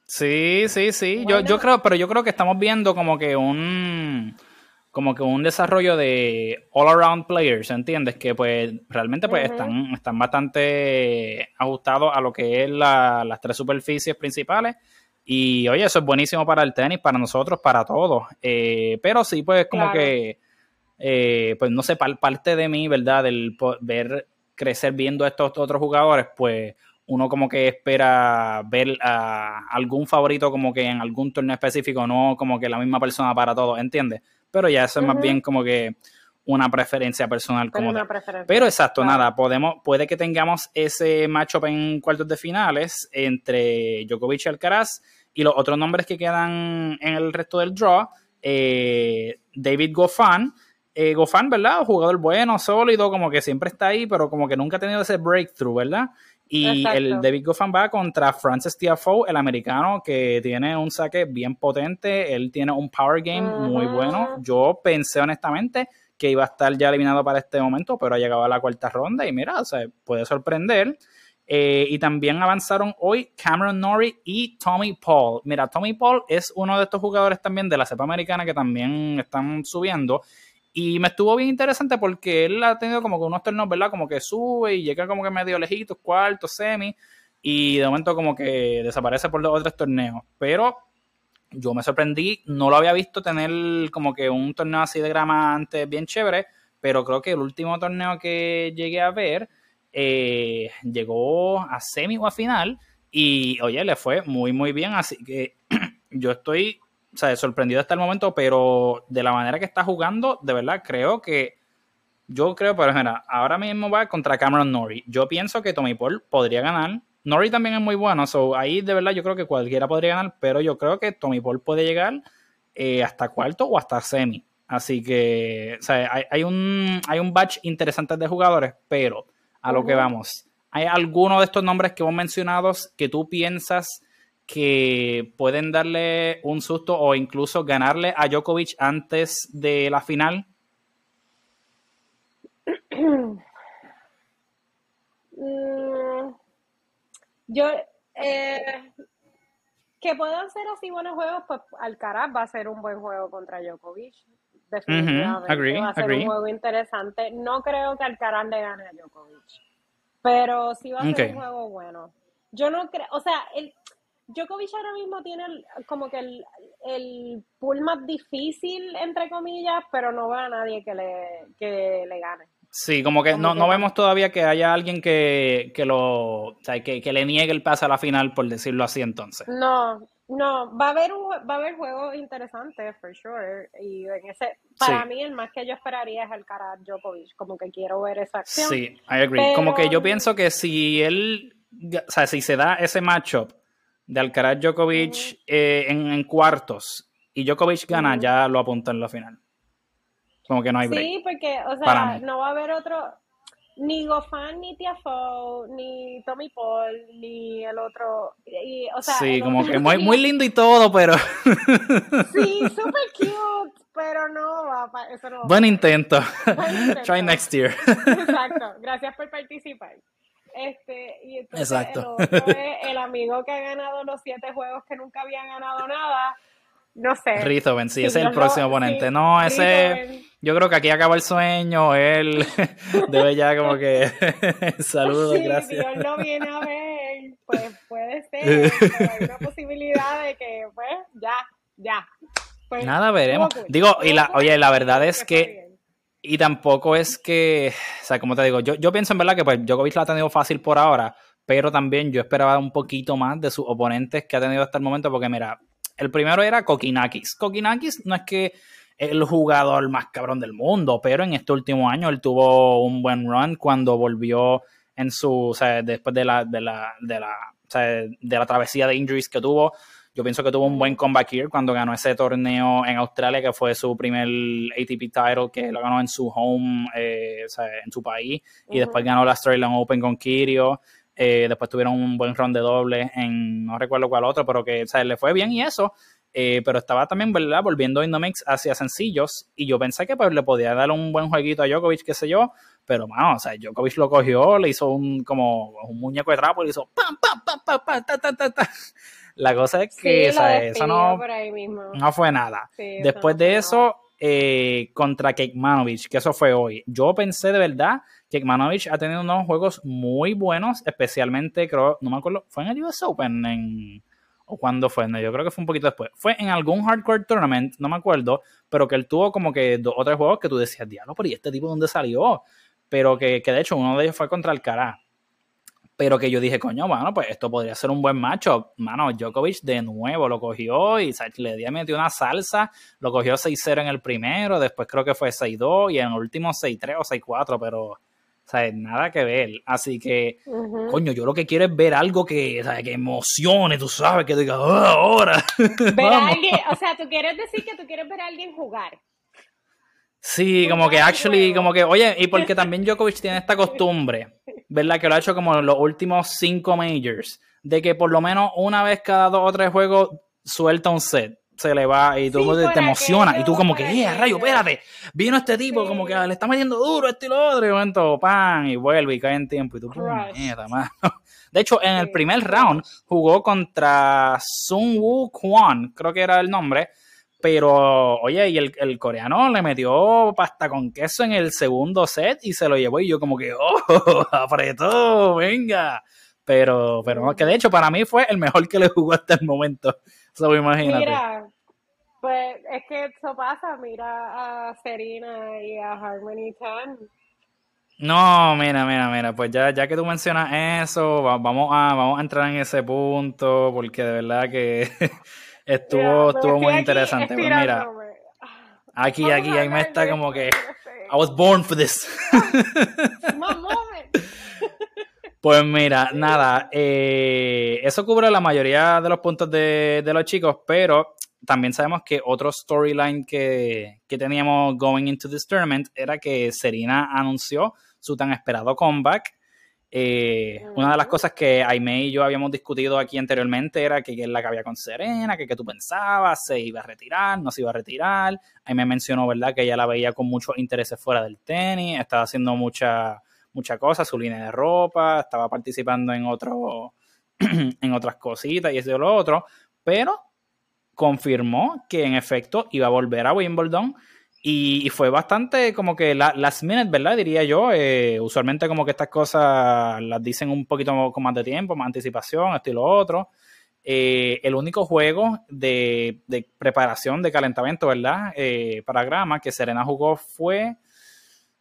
Sí, sí, sí. Yo, yo creo, pero yo creo que estamos viendo como que un como que un desarrollo de all around players, ¿entiendes? Que pues realmente pues están, están bastante ajustados a lo que es las tres superficies principales. Y oye, eso es buenísimo para el tenis, para nosotros, para todos. Eh, pero sí, pues como que, eh, pues no sé, parte de mí, ¿verdad? Del ver crecer viendo a estos otros jugadores, pues uno como que espera ver a algún favorito como que en algún torneo específico, no como que la misma persona para todos, ¿entiendes? Pero ya eso es más bien como que una preferencia personal como Pero exacto, nada, podemos, puede que tengamos ese matchup en cuartos de finales entre Djokovic y Alcaraz y los otros nombres que quedan en el resto del draw, eh, David Goffin, eh, Goffin, ¿verdad? Jugador bueno, sólido, como que siempre está ahí, pero como que nunca ha tenido ese breakthrough, ¿verdad? Y el David Goffin va contra Francis Tiafoe, el americano, que tiene un saque bien potente. Él tiene un power game muy bueno. Yo pensé honestamente que iba a estar ya eliminado para este momento, pero ha llegado a la cuarta ronda y mira, o sea, puede sorprender. Eh, y también avanzaron hoy Cameron Norrie y Tommy Paul. Mira, Tommy Paul es uno de estos jugadores también de la cepa americana que también están subiendo. Y me estuvo bien interesante porque él ha tenido como que unos torneos, ¿verdad? Como que sube y llega como que medio lejitos, cuarto, semi. Y de momento como que desaparece por los otros torneos. Pero yo me sorprendí, no lo había visto tener como que un torneo así de grama antes bien chévere. Pero creo que el último torneo que llegué a ver eh, llegó a semi o a final. Y oye, le fue muy, muy bien. Así que yo estoy o sea, sorprendido hasta el momento, pero de la manera que está jugando, de verdad, creo que. Yo creo, por ejemplo, ahora mismo va contra Cameron Norrie. Yo pienso que Tommy Paul podría ganar. Norrie también es muy bueno, so ahí de verdad yo creo que cualquiera podría ganar, pero yo creo que Tommy Paul puede llegar eh, hasta cuarto o hasta semi. Así que, o sea, hay, un, hay un batch interesante de jugadores, pero a lo que vamos. ¿Hay alguno de estos nombres que hemos mencionado que tú piensas que pueden darle un susto o incluso ganarle a Djokovic antes de la final? Mm, yo, eh, que puedan ser así buenos juegos, pues Alcaraz va a ser un buen juego contra Djokovic. Definitivamente. va a ser un juego interesante. No creo que Alcaraz le gane a Djokovic, pero sí va a ser un juego bueno. Yo no creo, o sea, el, Djokovic ahora mismo tiene como que el, el pool más difícil, entre comillas, pero no veo a nadie que le, que le gane. Sí, como que, no, no vemos todavía que haya alguien que, que lo, o sea, que, que, le niegue el pase a la final, por decirlo así entonces. No, no, va a haber un, va a haber juegos interesantes, for sure. Y en ese, para mí el más que yo esperaría es el cara Djokovic, como que quiero ver esa acción. Sí, I agree. Como que yo pienso que si él, o sea, si se da ese matchup de Alcaraz Djokovic eh, en, cuartos y Djokovic gana, ya lo apunta en la final. Como que no hay break. Sí, porque, o sea, no va a haber otro, ni Goffin, ni Tiafoe, ni Tommy Paul, ni el otro. Y, o sea, sí, como que muy, muy lindo y todo, pero. sí, super cute, pero no va. Eso no Buen intento. Try next year. Exacto. Gracias por participar. Este, y entonces Exacto. el otro es el amigo que ha ganado los siete juegos que nunca habían ganado nada. No sé. Rizoven, sí, ese es el próximo oponente. no, ese. Yo creo que aquí acaba el sueño. Él debe ya como que. Saludos, sí, gracias. Dios lo viene a ver. Pues puede ser. hay una posibilidad de que, pues, ya, ya. Pues, Nada, veremos. Digo, y la, oye, la verdad es que y tampoco es que, o sea, como te digo, yo, yo pienso en verdad que pues Djokovic lo ha tenido fácil por ahora, pero también yo esperaba un poquito más de sus oponentes que ha tenido hasta el momento, porque mira, el primero era Kokinakis. Kokinakis no es que el jugador más cabrón del mundo, pero en este último año él tuvo un buen run cuando volvió en su, o sea, después de la, de la, de la, o sea, de la travesía de injuries que tuvo, yo pienso que tuvo un buen comeback here cuando ganó ese torneo en Australia, que fue su primer ATP title, que lo ganó en su home, eh, o sea, en su país. Y después ganó la Australian Open con Kirio. Eh, después tuvieron un buen round de doble en no recuerdo cuál otro, pero que o sea, le fue bien y eso. Eh, pero estaba también, ¿verdad? Volviendo Indomix hacia sencillos. Y yo pensé que pues, le podía dar un buen jueguito a Djokovic, qué sé yo. Pero, mano, o sea, Djokovic lo cogió, le hizo un como un muñeco de trapo, le hizo pam, pam, pam, pam, pam, ta, ta, ta, ta. La cosa es que eso no, no fue nada. Después de eso, eh, contra Kekmanovic, que eso fue hoy. Yo pensé de verdad que Kekmanovic ha tenido unos juegos muy buenos, especialmente, creo, no me acuerdo, ¿fue en el US Open? En, ¿O cuándo fue? No, yo creo que fue un poquito después. Fue en algún hardcore tournament, no me acuerdo, pero que él tuvo como que dos o tres juegos que tú decías, diablo, pero ¿y este tipo dónde salió? pero que, que de hecho uno de ellos fue contra Alcaraz pero que yo dije, coño, bueno, pues esto podría ser un buen macho. Mano, Djokovic de nuevo lo cogió y le dio, metió una salsa, lo cogió 6-0 en el primero, después creo que fue 6-2 y en el último 6-3 o 6-4, pero, o sea, nada que ver. Así que, coño, yo lo que quiero es ver algo que, o que emocione, tú sabes, que diga, oh, ahora. Ver a alguien, o sea, tú quieres decir que tú quieres ver a alguien jugar. Sí, como que actually, como que, oye, y porque también Djokovic tiene esta costumbre, ¿verdad? Que lo ha hecho como en los últimos cinco majors, de que por lo menos una vez cada dos o tres juegos suelta un set, se le va y tú te emociona. y tú como que, eh, rayo, espérate, vino este tipo, como que le está metiendo duro este y lo otro, y momento, pan, y vuelve y cae en tiempo y tú, mierda, mano. De hecho, en el primer round jugó contra Sun Woo Kwon, creo que era el nombre, pero, oye, y el, coreano le metió pasta con queso en el segundo set y se lo llevó. Y yo, como que, ¡oh! Apretó, venga. Pero, pero que de hecho para mí fue el mejor que le jugó hasta el momento. Eso imagínate. Mira, pues es que eso pasa. Mira a Serena y a Harmony Tan. No, mira, mira, mira, pues ya, ya que tú mencionas eso, vamos a, vamos a entrar en ese punto, porque de verdad que Estuvo, estuvo muy interesante. Pues mira, aquí, aquí, ahí me está como que I was born for this. pues mira, nada, eh, eso cubre la mayoría de los puntos de, los chicos, pero también sabemos que otro storyline que, que, teníamos going into this tournament era que Serena anunció su tan esperado comeback eh, una de las cosas que Aime y yo habíamos discutido aquí anteriormente era que, es la que había con Serena, que, que tú pensabas, se iba a retirar, no se iba a retirar. Aime mencionó, ¿verdad?, que ella la veía con muchos intereses fuera del tenis, estaba haciendo mucha, mucha cosa, su línea de ropa, estaba participando en, otro, en otras cositas y eso y lo otro, pero confirmó que en efecto iba a volver a Wimbledon y, fue bastante como que la, last minute, ¿verdad? Diría yo. Eh, usualmente como que estas cosas las dicen un poquito con más de tiempo, más anticipación, esto y lo otro. Eh, el único juego de, preparación, de calentamiento, ¿verdad? Eh, para Grama que Serena jugó fue,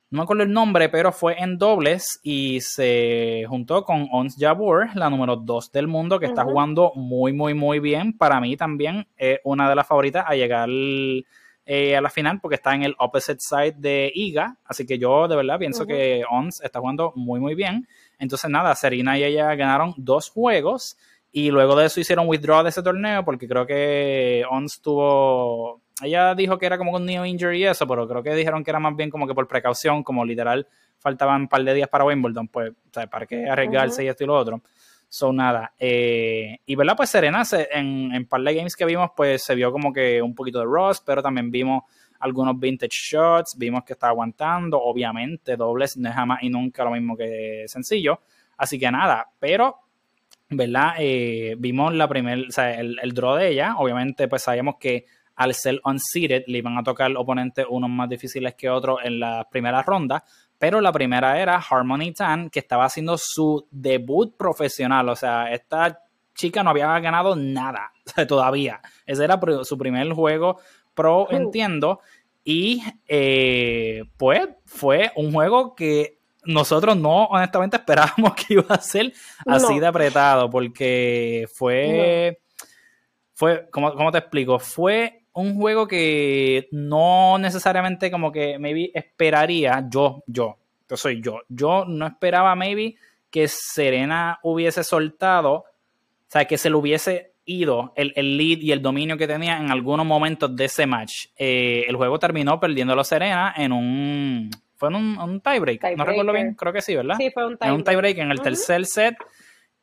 no me acuerdo el nombre, pero fue en dobles y se juntó con Ons Jabur, la número 2 del mundo, que está jugando muy, muy, muy bien. Para mí también es una de las favoritas a llegar eh, a la final porque está en el opposite side de Iga. Así que yo de verdad pienso que Ons está jugando muy, muy bien. Entonces, nada, Serena y ella ganaron dos juegos y luego de eso hicieron withdraw de ese torneo porque creo que Ons tuvo. Ella dijo que era como un new injury y eso, pero creo que dijeron que era más bien como que por precaución, como literal faltaban un par de días para Wimbledon, pues, ¿para qué arriesgarse y esto y lo otro? Son nada. Eh, y verdad, pues Serena en, en par de games que vimos, pues se vio como que un poquito de Ross, pero también vimos algunos vintage shots, vimos que está aguantando. Obviamente, dobles no es jamás y nunca lo mismo que sencillo. Así que nada, pero, ¿verdad? Eh, vimos la primer, el, el draw de ella. Obviamente, pues sabíamos que al ser unseated le iban a tocar oponentes unos más difíciles que otros en la primera ronda, pero la primera era Harmony Tan, que estaba haciendo su debut profesional. O sea, esta chica no había ganado nada todavía. Ese era su primer juego pro, uh. entiendo. Y eh, pues fue un juego que nosotros no honestamente esperábamos que iba a ser así de apretado, porque fue, fue, ¿cómo, ¿cómo, te explico? Fue un juego que no necesariamente como que maybe esperaría, yo, yo, yo soy yo, yo no esperaba maybe que Serena hubiese soltado, o sea, que se le hubiese ido el, lead y el dominio que tenía en algunos momentos de ese match. Eh, el juego terminó perdiéndolo Serena en un... Fue en un, tiebreak, no recuerdo bien, creo que sí, ¿verdad? Sí, fue un tiebreak. En un tiebreak en el tercer set.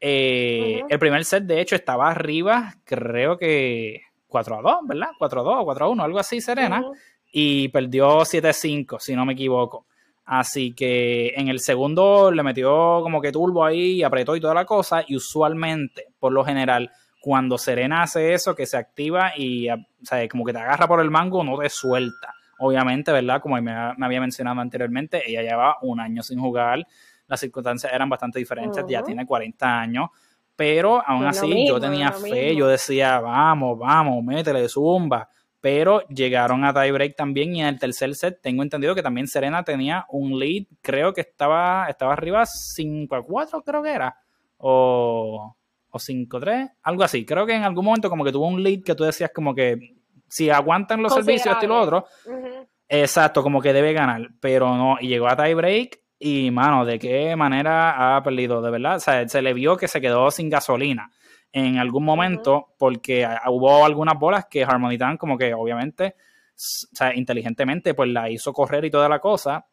Eh, el primer set, de hecho, estaba arriba, creo que 4 a 2, ¿verdad? 4 a 2 o 4 a 1, algo así, Serena. Y perdió 7 a 5, si no me equivoco. Así que en el segundo le metió como que turbo ahí, apretó y toda la cosa. Y usualmente, por lo general, cuando Serena hace eso, que se activa y o sea, como que te agarra por el mango, no te suelta. Obviamente, ¿verdad? Como me, había mencionado anteriormente, ella lleva un año sin jugar. Las circunstancias eran bastante diferentes, ya tiene 40 años pero aún así yo tenía fe, yo decía, vamos, vamos, métele zumba. pero llegaron a tiebreak también y en el tercer set tengo entendido que también Serena tenía un lead, creo que estaba, estaba arriba 5 a 4, creo que era, o, o 5 a 3, algo así. Creo que en algún momento como que tuvo un lead que tú decías como que si aguantan los servicios y lo otro, exacto, como que debe ganar, pero no, y llegó a tiebreak y, mano, ¿de qué manera ha perdido? De verdad, o sea, se le vio que se quedó sin gasolina en algún momento porque hubo algunas bolas que Harmony Tan como que obviamente, o sea, inteligentemente pues la hizo correr y toda la cosa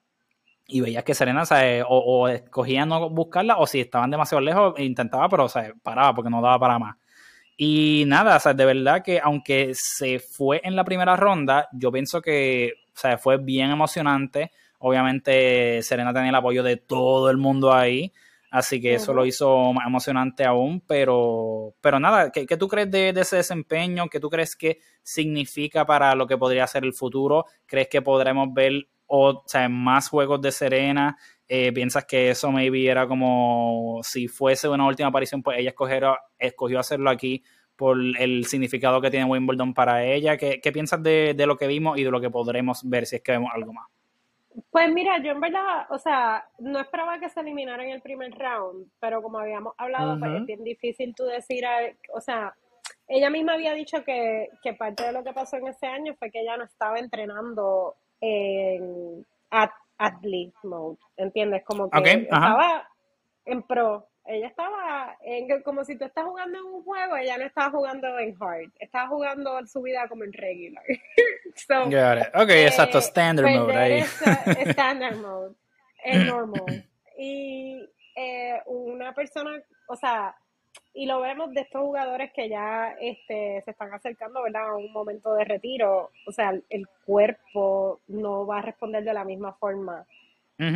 y veías que Serena o, o, escogía no buscarla o si estaban demasiado lejos intentaba pero o sea, paraba porque no daba para más. Y nada, o sea, de verdad que aunque se fue en la primera ronda, yo pienso que o sea, fue bien emocionante. Obviamente Serena tenía el apoyo de todo el mundo ahí. Así que eso lo hizo más emocionante aún, pero, pero nada, ¿qué, tú crees de, ese desempeño? ¿Qué tú crees que significa para lo que podría ser el futuro? ¿Crees que podremos ver o, sea, más juegos de Serena? Eh, ¿Piensas que eso maybe era como si fuese una última aparición, pues ella escogió, escogió hacerlo aquí por el significado que tiene Wimbledon para ella? ¿Qué, qué piensas de, de lo que vimos y de lo que podremos ver si es que vemos algo más? Pues mira, yo en verdad, o sea, no esperaba que se eliminara en el primer round, pero como habíamos hablado, pues es bien difícil tú decir, o sea, ella misma había dicho que, que, parte de lo que pasó en ese año fue que ella no estaba entrenando en athlete mode, ¿entiendes? Como que estaba en pro, ella estaba en, como si tú estás jugando en un juego, ella no estaba jugando en hard, estaba jugando su vida como en regular. so, Ok, eh, exacto, standard mode ahí. standard mode, es normal. Y eh, una persona, o sea, y lo vemos de estos jugadores que ya este, se están acercando ¿verdad? a un momento de retiro, o sea, el cuerpo no va a responder de la misma forma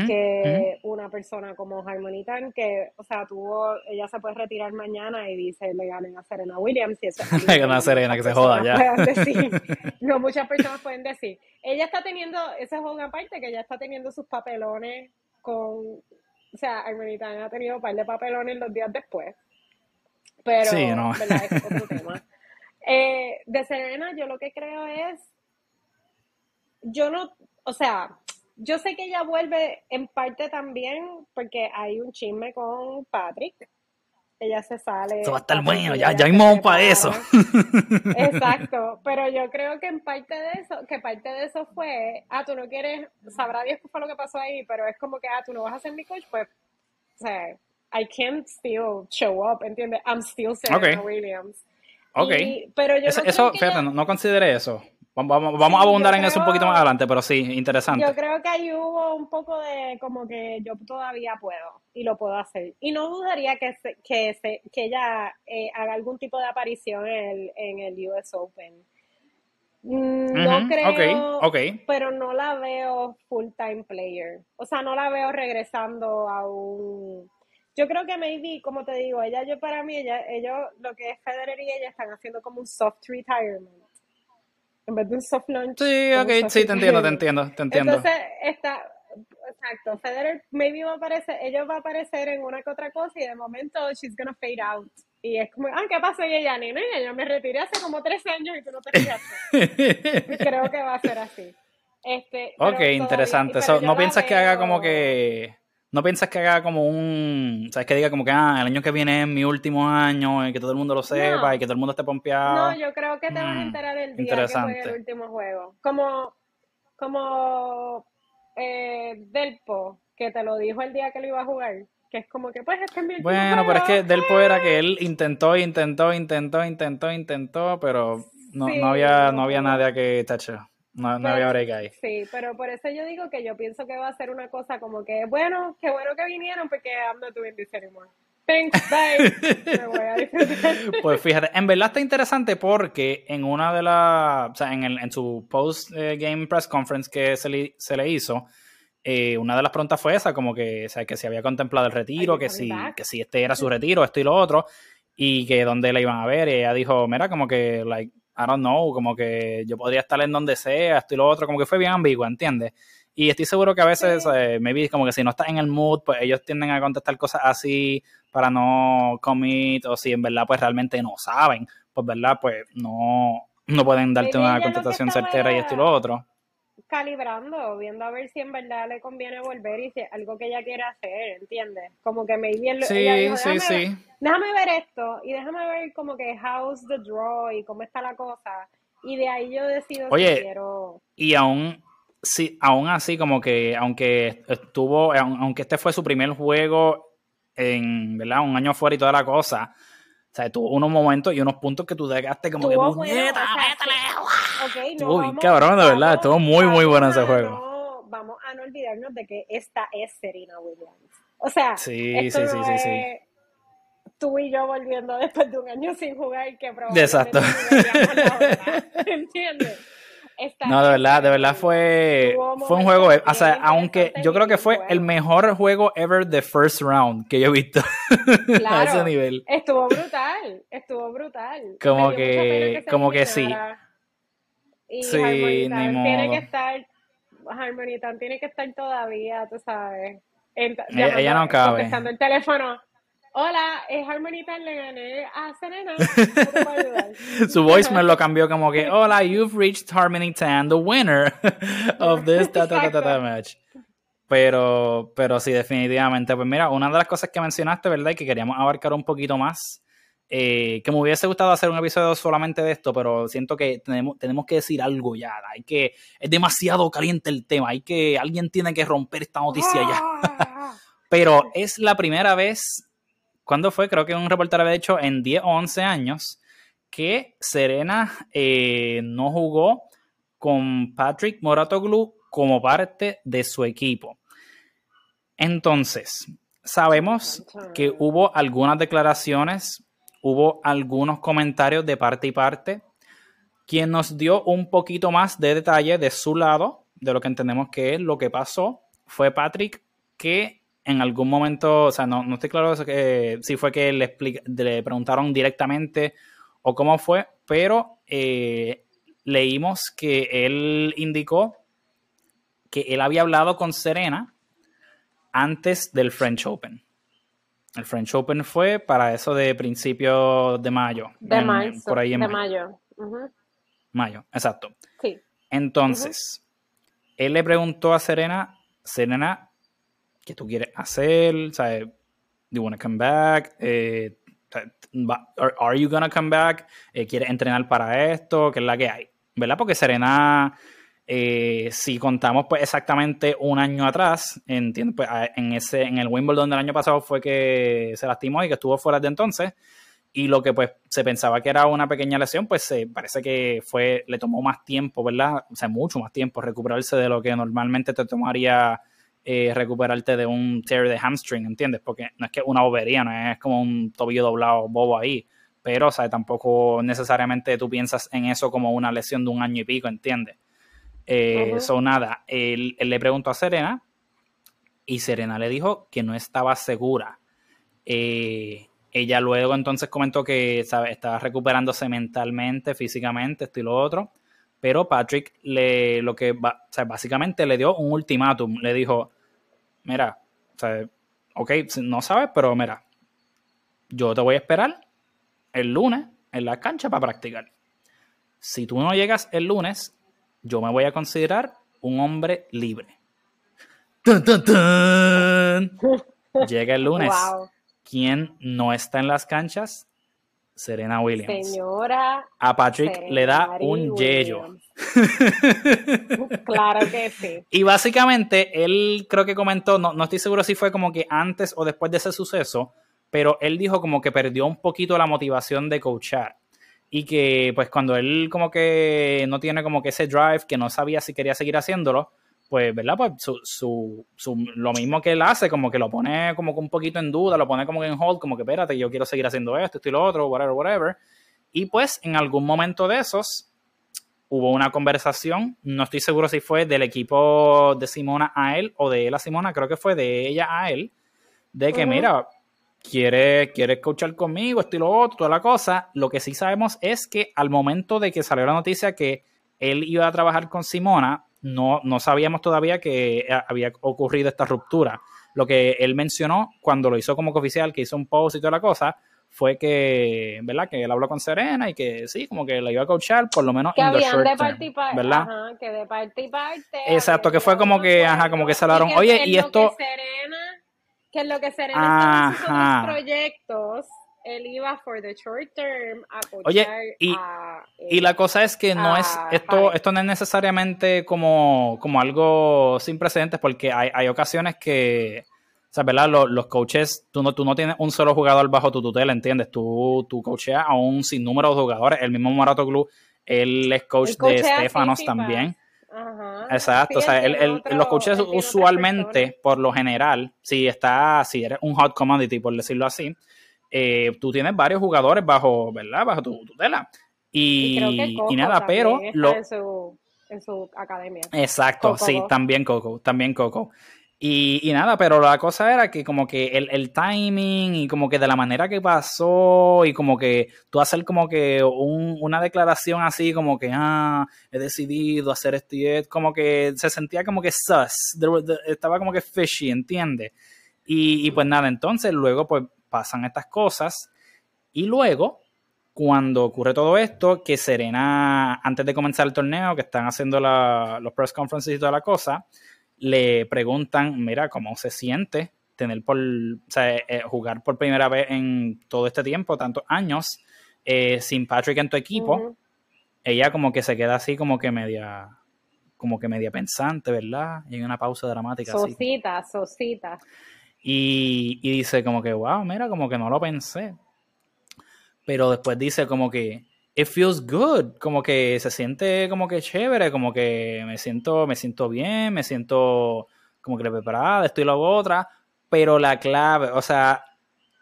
que una persona como Harmony que, o sea, tuvo, ella se puede retirar mañana y dice, le ganen a Serena Williams. Y eso le ganan a Serena, que se joda ya. no muchas personas pueden decir. Ella está teniendo, ese juego aparte, que ella está teniendo sus papelones con, o sea, Harmony ha tenido un par de papelones los días después. Pero, sí, no. ¿verdad? Es otro tema. Eh, de Serena, yo lo que creo es, yo no, o sea, yo sé que ella vuelve en parte también porque hay un chisme con Patrick. Ella se sale. Eso va a estar bueno, ya, ya hay para eso. Exacto, pero yo creo que en parte de eso, que parte de eso fue, ah, tú no quieres, sabrá Dios qué fue lo que pasó ahí, pero es como que, ah, tú no vas a ser mi coach, pues, o sea, I can't still show up, ¿entiendes? I'm still Serena Williams. Ok. pero yo eso, fíjate, no, no consideré eso. Vamos, vamos, a abundar en eso un poquito más adelante, pero sí, interesante. Yo creo que ahí hubo un poco de como que yo todavía puedo y lo puedo hacer. Y no dudaría que, que, que ella eh, haga algún tipo de aparición en el, en el US Open. Mm, no creo, pero no la veo full time player. O sea, no la veo regresando a un... Yo creo que maybe, como te digo, ella, yo para mí, ella, ellos, lo que es Federer y ella están haciendo como un soft retirement en vez de un soft launch. Sí, ok, sí, te entiendo, te entiendo, te entiendo. Entonces, está, exacto, Federer maybe va a aparecer, ella va a aparecer en una que otra cosa y de momento she's gonna fade out. Y es como, ah, ¿qué pasa? Y ella, nena, yo me retiré hace como tres años y tú no te fijaste. Creo que va a ser así. Este, ok, interesante. ¿No piensas que haga como que ¿No piensas que haga como un, sabes, que diga como que, ah, el año que viene es mi último año y que todo el mundo lo sepa y que todo el mundo esté pompeado? No, yo creo que te vas a mm, enterar el día que juegue el último juego. Como, como eh, Delpo, que te lo dijo el día que lo iba a jugar. Que es como que, pues, este es mi último Bueno, pero es que Delpo era que él intentó, intentó, intentó, intentó, intentó, pero no, no había, no había nadie que tacho. No, no había break ahí. Sí, pero por eso yo digo que yo pienso que va a ser una cosa como que, bueno, qué bueno que vinieron porque I'm not doing this anymore. Thanks, bye. Me voy a disfrutar. Pues fíjate, en verdad está interesante porque en una de las, o sea, en, el, en su post-game eh, press conference que se le, se le hizo, eh, una de las preguntas fue esa, como que, o sea, que si había contemplado el retiro, que si, que si este era su retiro, esto y lo otro, y que dónde la iban a ver. Y ella dijo, mira, como que, like, I don't know, como que yo podría estar en donde sea, esto y lo otro, como que fue bien ambiguo, ¿entiendes? Y estoy seguro que a veces, eh, maybe como que si no estás en el mood, pues ellos tienden a contestar cosas así para no commit, o si en verdad pues realmente no saben, pues verdad, pues no, no pueden darte una contestación certera y esto y lo otro. Calibrando, viendo a ver si en verdad le conviene volver y si es algo que ella quiere hacer, ¿entiendes? Como que me bien sí, ella sí, sí. déjame ver esto y déjame ver como que how's the draw y cómo está la cosa. Y de ahí yo decido Oye, si quiero. Y aún, sí, aún así, como que aunque estuvo, aunque este fue su primer juego en, ¿verdad? Un año fuera y toda la cosa o sea, tuvo unos momentos y unos puntos que tú dejaste como que puñeta, okay, Estuvo bien cabrón, de verdad. Estuvo muy, muy bueno ese juego. No, vamos a no olvidarnos de que esta es Serena Williams. O sea, sí, esto sí, sí, sí, tú y yo volviendo después de un año sin jugar que probablemente Exacto. ¿Entiendes? no, de verdad, de verdad fue, fue un juego, o sea, aunque yo creo que fue el mejor juego ever de first round que yo he visto a ese nivel. Estuvo brutal, estuvo brutal. Como que, como que sí. Y sí, tiene que estar, Harmonitan tiene que estar todavía, tú sabes. ella, ella, no cabe. Contestando el teléfono. Hola, es Harmonita, le gané a Serena. Su voicemail lo cambió como que, hola, you've reached Harmony Tan, the winner of this ta, ta, ta, match. Pero, pero sí, definitivamente. Pues mira, una de las cosas que mencionaste, ¿verdad? Y que queríamos abarcar un poquito más, eh, que me hubiese gustado hacer un episodio solamente de esto, pero siento que tenemos, tenemos que decir algo ya. Hay que, es demasiado caliente el tema. Hay que, alguien tiene que romper esta noticia ya. pero es la primera vez ¿Cuándo fue? Creo que un reportaje había hecho en 10 o 11 años que Serena eh, no jugó con Patrick Moratoglu como parte de su equipo. Entonces, sabemos que hubo algunas declaraciones, hubo algunos comentarios de parte y parte. Quien nos dio un poquito más de detalle de su lado, de lo que entendemos que es lo que pasó, fue Patrick, que en algún momento, o sea, no, no estoy claro que, si fue que le, le preguntaron directamente o cómo fue, pero eh, leímos que él indicó que él había hablado con Serena antes del French Open. El French Open fue para eso de principios de mayo. De mayo. Por ahí en de mayo. Mayo. exacto. Sí. Entonces, él le preguntó a Serena, Serena, ¿Qué tú quieres hacer, ¿sabes? Do you want to come back? Eh, are, you gonna come back? Eh, ¿Quieres entrenar para esto? ¿Qué es la que hay? ¿Verdad? Porque Serena, eh, si contamos pues exactamente un año atrás, entiendo, pues, en, ese, en el Wimbledon del año pasado fue que se lastimó y que estuvo fuera de entonces. Y lo que pues se pensaba que era una pequeña lesión, pues se parece que fue, le tomó más tiempo, ¿verdad? O sea, mucho más tiempo recuperarse de lo que normalmente te tomaría eh, recuperarte de un tear de hamstring, ¿entiendes? Porque no es que una bobería, no es como un tobillo doblado bobo ahí, pero, o tampoco necesariamente tú piensas en eso como una lesión de un año y pico, ¿entiendes? Eh, nada, él, le preguntó a Serena y Serena le dijo que no estaba segura. Eh, ella luego entonces comentó que ¿sabe? estaba recuperándose mentalmente, físicamente, esto y lo otro. Pero Patrick le lo que o sea, básicamente le dio un ultimátum. Le dijo, mira, o sea, ok, no sabes, pero mira, yo te voy a esperar el lunes en la cancha para practicar. Si tú no llegas el lunes, yo me voy a considerar un hombre libre. Llega el lunes. ¿Quién no está en las canchas? Serena Williams. Señora. A Patrick le da un yello. claro que sí. Y básicamente él creo que comentó, no, no estoy seguro si fue como que antes o después de ese suceso, pero él dijo como que perdió un poquito la motivación de coachar. Y que pues cuando él como que no tiene como que ese drive, que no sabía si quería seguir haciéndolo, pues, ¿verdad? Pues su, su, su, lo mismo que él hace, como que lo pone como que un poquito en duda, lo pone como que en hold, como que espérate, yo quiero seguir haciendo esto, esto y lo otro, whatever, whatever. Y pues en algún momento de esos hubo una conversación, no estoy seguro si fue del equipo de Simona a él o de él a Simona, creo que fue de ella a él, de que mira, quiere, quiere escuchar conmigo, esto y lo otro, toda la cosa. Lo que sí sabemos es que al momento de que salió la noticia que él iba a trabajar con Simona, no, no sabíamos todavía que había ocurrido esta ruptura. Lo que él mencionó cuando lo hizo como oficial, que hizo un post y toda la cosa, fue que, ¿verdad? Que él habló con Serena y que sí, como que la iba a coachar, por lo menos que habían de parte y parte, ¿verdad? Ajá, que de parte y parte. Exacto, que fue como que, ajá, como que se hablaron, oye, y esto... Serena, que lo que Serena estaba sus proyectos él iba for the short term a Oye, y, y la cosa es que no es esto esto no es necesariamente como, como algo sin precedentes porque hay, hay ocasiones que o sea, ¿verdad? Los, los, coaches, tú no, tú no tienes un solo jugador bajo tu tutela, ¿entiendes? Tú, tú coacheas a un sinnúmero de jugadores. El mismo Morato Club, él es coach de Stefanos también. Ajá. Exacto, o sea, los coaches usualmente, por lo general, si está, si eres un hot commodity, por decirlo así, eh, tú tienes varios jugadores bajo, ¿verdad? Bajo tu tutela. Y, y, nada, pero... Lo... En, su, en, su, academia. Exacto, sí, también Coco, también Coco. Y, nada, pero la cosa era que como que el, el, timing y como que de la manera que pasó y como que tú hacer como que un, una declaración así como que, ah, he decidido hacer esto y esto, como que se sentía como que sus, estaba como que fishy, ¿entiendes? Y, y pues nada, entonces luego pues pasan estas cosas y luego, cuando ocurre todo esto, que Serena, antes de comenzar el torneo, que están haciendo los press conferences y toda la cosa, le preguntan, mira, ¿cómo se siente tener por, eh, jugar por primera vez en todo este tiempo, tantos años, eh, sin Patrick en tu equipo? Ella como que se queda así como que media como que media pensante, ¿verdad? Y en una pausa dramática. Sosita, sosita. Y, dice como que, wow, mira, como que no lo pensé. Pero después dice como que, it feels good, como que se siente como que chévere, como que me siento, me siento bien, me siento como que preparada, estoy la otra, pero la clave, o sea,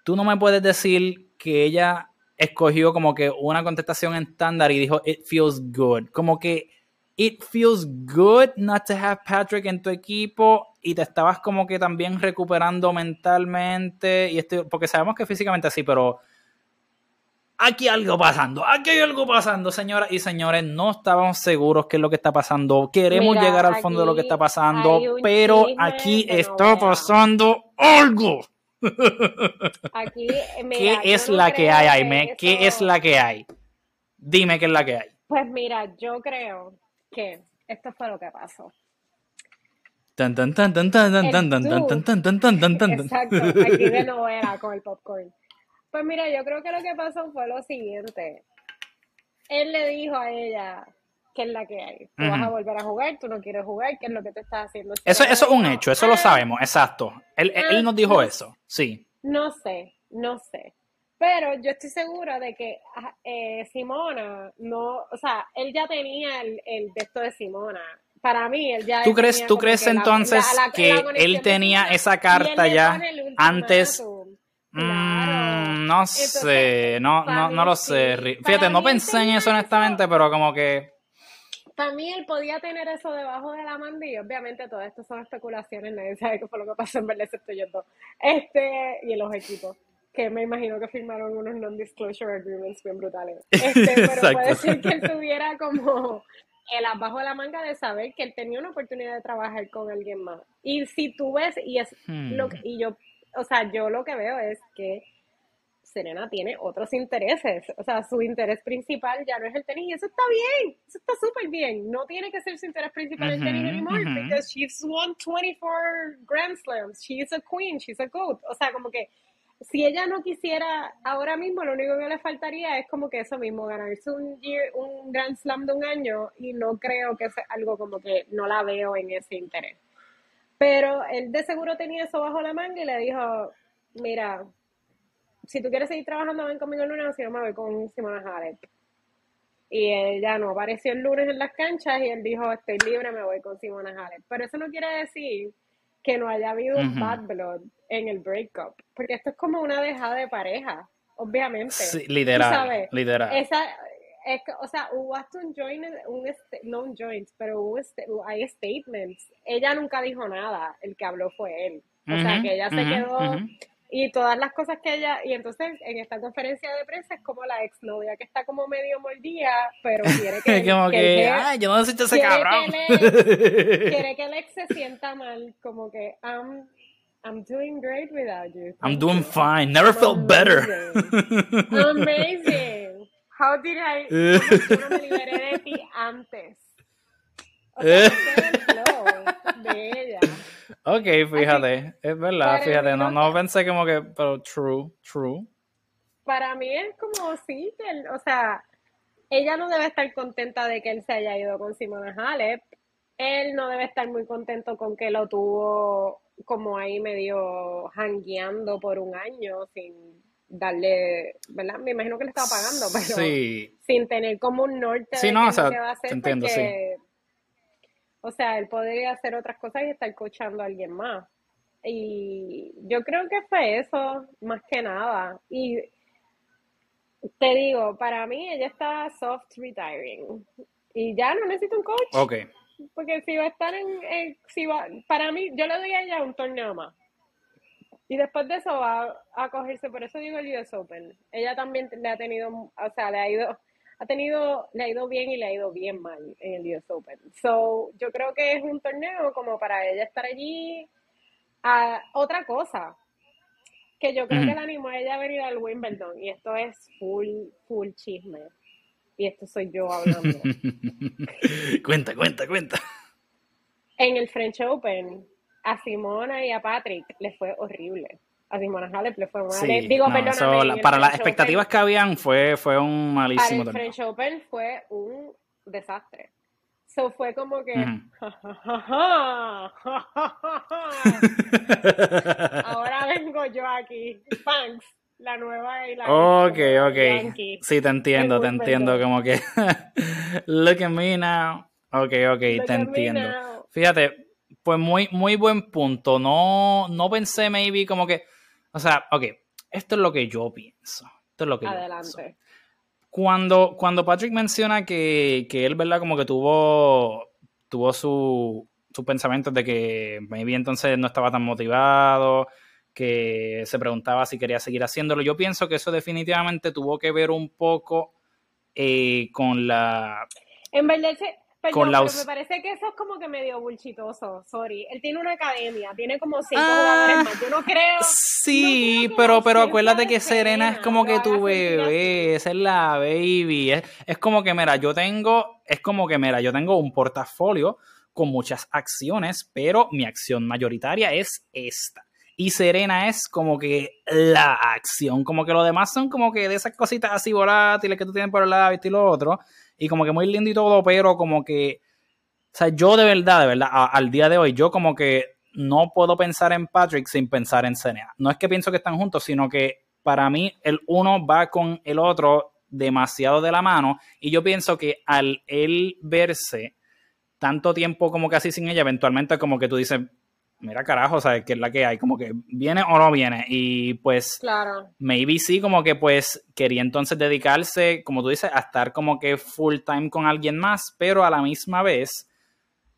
tú no me puedes decir que ella escogió como que una contestación estándar y dijo, it feels good, como que it feels good not to have Patrick en tu equipo y te estabas como que también recuperando mentalmente y esto, porque sabemos que físicamente sí, pero aquí algo pasando, aquí hay algo pasando, señoras y señores, no estábamos seguros qué es lo que está pasando, queremos llegar al fondo de lo que está pasando, pero aquí está pasando algo. Aquí, ¿Qué es la que hay, Aime? ¿Qué es la que hay? Dime qué es la que hay. Pues mira, yo creo que esto fue lo que pasó. Exacto, aquí de novela con el popcorn. Pues mira, yo creo que lo que pasó fue lo siguiente. Él le dijo a ella qué es la que hay. Tú vas a volver a jugar, tú no quieres jugar, qué es lo que te estás haciendo. Eso, eso es un hecho, eso lo sabemos, exacto. Él, él nos dijo eso, sí. No sé, no sé. Pero yo estoy segura de que eh, Simona no, o sea, él ya tenía el, el de esto de Simona. Para mí, él ya. ¿Tú crees, ¿tú crees entonces que él tenía esa carta ya antes? Mm, no sé, no, no, no lo sé. Fíjate, no pensé en eso honestamente, pero como que. También él podía tener eso debajo de la y obviamente todo esto son especulaciones, nadie sabe qué fue lo que pasó en verdad excepto yo dos. Este, y en los equipos que me imagino que firmaron unos non-disclosure agreements bien brutales. Este, pero puede ser que él tuviera como el abajo de la manga de saber que él tenía una oportunidad de trabajar con alguien más. Y si tú ves, y es lo que, hmm. y yo, o sea, yo lo que veo es que Serena tiene otros intereses. O sea, su interés principal ya no es el tenis. Y eso está bien. Eso está súper bien. No tiene que ser su interés principal el tenis anymore. Because she's won 24 Grand Slams. She's a queen. She's a goat. O sea, como que si ella no quisiera ahora mismo, lo único que le faltaría es como que eso mismo, ganarse un, un Grand Slam de un año y no creo que sea algo como que no la veo en ese interés. Pero él de seguro tenía eso bajo la manga y le dijo, mira, si tú quieres seguir trabajando, ven conmigo el lunes, si no me voy con Simona Halep. Y ella no apareció el lunes en las canchas y él dijo, estoy libre, me voy con Simona Halep. Pero eso no quiere decir que no haya habido un bad blood en el breakup, porque esto es como una dejada de pareja, obviamente. Sí, literal, literal. Esa, es, o sea, hubo hasta un joint, un no un joint, pero hubo hay statements. Ella nunca dijo nada, el que habló fue él. O sea, que ella se quedó y todas las cosas que ella, y entonces en esta conferencia de prensa es como la exnovia que está como medio mordida, pero quiere que... como que, ay, yo no necesito ese cabrón. quiere que el ex se sienta mal, como que, I'm doing great without you. I'm doing fine. Never felt better. Amazing. How did I? No me liberé de ti antes. O sea, de ella. Ok, fíjate, es verdad, fíjate, no, no pensé como que, pero true, true. Para mí es como sí, que, o sea, ella no debe estar contenta de que él se haya ido con Simona Halep. Él no debe estar muy contento con que lo tuvo como ahí medio hangueando por un año sin darle, ¿verdad? Me imagino que le estaba pagando, pero sin tener como un norte sí, de no, o sea, va a hacer entiendo, sí. o sea, él podría hacer otras cosas y estar coachando a alguien más. Y yo creo que fue eso, más que nada. Y te digo, para mí ella está soft retiring. Y ya no necesito un coach. Ok. Porque si va a estar en, si va, para mí, yo le doy a ella un torneo más. Y después de eso va a cogerse, por eso digo el US Open. Ella también le ha tenido, o sea, le ha ido, ha tenido, le ha ido bien y le ha ido bien mal en el US Open. So, yo creo que es un torneo como para ella estar allí. a otra cosa, que yo creo que le animó a ella a venir al Wimbledon, y esto es full, full chisme. Y esto soy yo hablando. cuenta, cuenta, cuenta. En el French Open, a Simona y a Patrick les fue horrible. A Simona Halep le fue mal. Digo, perdóname. para las expectativas que habían fue, fue un malísimo. Para el French Open fue un desastre. So fue como que. Ahora vengo yo aquí. Thanks la nueva y la Ok, ok. Sí, te entiendo, te entiendo. Como que. Look at me now. Ok, ok, te entiendo. Fíjate, pues muy, muy buen punto. No, no pensé, maybe, como que. O sea, ok, esto es lo que yo pienso. Esto es lo que Adelante. Cuando, cuando Patrick menciona que, que él, ¿verdad? Como que tuvo, tuvo su, sus pensamientos de que maybe entonces no estaba tan motivado, que se preguntaba si quería seguir haciéndolo. Yo pienso que eso definitivamente tuvo que ver un poco eh, con la... En verdad, pero me parece que eso es como que medio bulchitoso, sorry. Él tiene una academia, tiene como cinco ah, jugadores más. Yo no creo. Sí, pero, pero acuérdate que Serena, es como que tu bebé, esa es la baby. Es, es como que, mira, yo tengo, es como que, mira, yo tengo un portafolio con muchas acciones, pero mi acción mayoritaria es esta. Y Serena es como que la acción, como que lo demás son como que de esas cositas así volátiles que tú tienes por el lado y lo otro y como que muy lindo y todo, pero como que, o sea, yo de verdad, de verdad, al día de hoy, yo como que no puedo pensar en Patrick sin pensar en Serena. No es que pienso que están juntos, sino que para mí el uno va con el otro demasiado de la mano y yo pienso que al él verse tanto tiempo como casi sin ella, eventualmente como que tú dices, mira carajo, ¿sabes qué es la que hay? Como que viene o no viene. Y pues, claro. maybe sí, como que pues quería entonces dedicarse, como tú dices, a estar como que full time con alguien más, pero a la misma vez,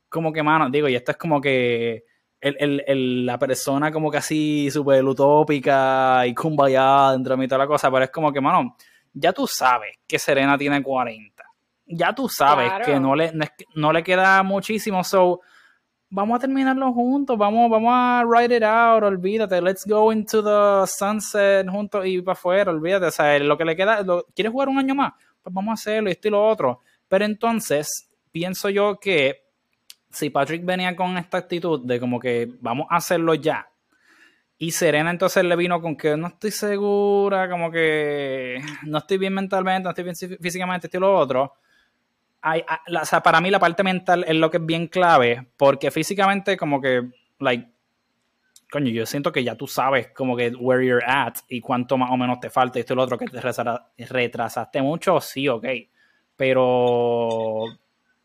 como que, mano, digo, y esto es como que el, el, la persona como que así súper utópica y kumbaya dentro de mí toda la cosa, pero es como que, mano, ya tú sabes que Serena tiene 40. Ya tú sabes que no le, no le queda muchísimo, so vamos a terminarlo juntos, vamos, vamos a write it out, olvídate, let's go into the sunset juntos y para afuera, olvídate, o sea, lo que le queda, ¿quieres jugar un año más? Pues vamos a hacerlo, y esto y lo otro. Pero entonces, pienso yo que si Patrick venía con esta actitud de como que vamos a hacerlo ya, y Serena entonces le vino con que no estoy segura, como que no estoy bien mentalmente, no estoy bien físicamente, esto y lo otro, o sea, para mí la parte mental es lo que es bien clave, porque físicamente como que, like, coño, yo siento que ya tú sabes como que where you're at y cuánto más o menos te falta y esto y lo otro, que te retrasaste mucho, sí, ok, pero, o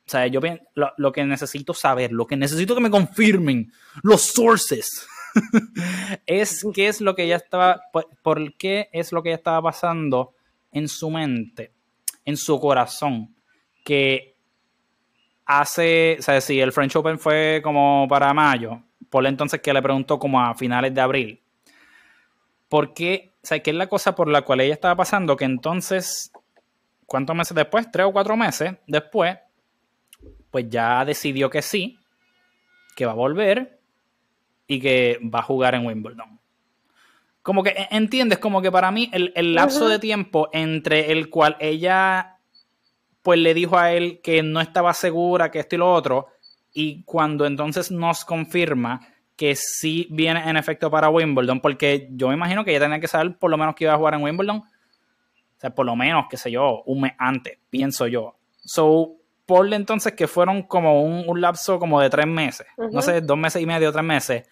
sea, yo lo, lo que necesito saber, lo que necesito que me confirmen, los sources, es qué es lo que ya estaba, por, por qué es lo que ya estaba pasando en su mente, en su corazón que hace, o sea, si el French Open fue como para mayo, por entonces que le preguntó como a finales de abril. ¿Por qué? O sea, ¿qué es la cosa por la cual ella estaba pasando? Que entonces, ¿cuántos meses después? Tres o cuatro meses después, pues ya decidió que sí, que va a volver y que va a jugar en Wimbledon. Como que, ¿entiendes? Como que para mí el, el lapso de tiempo entre el cual ella pues le dijo a él que no estaba segura, que esto y lo otro, y cuando entonces nos confirma que sí viene en efecto para Wimbledon, porque yo me imagino que ella tenía que saber por lo menos que iba a jugar en Wimbledon, o sea, por lo menos, qué sé yo, un mes antes, pienso yo. So, ponle entonces que fueron como un, lapso como de tres meses, no sé, dos meses y medio, tres meses.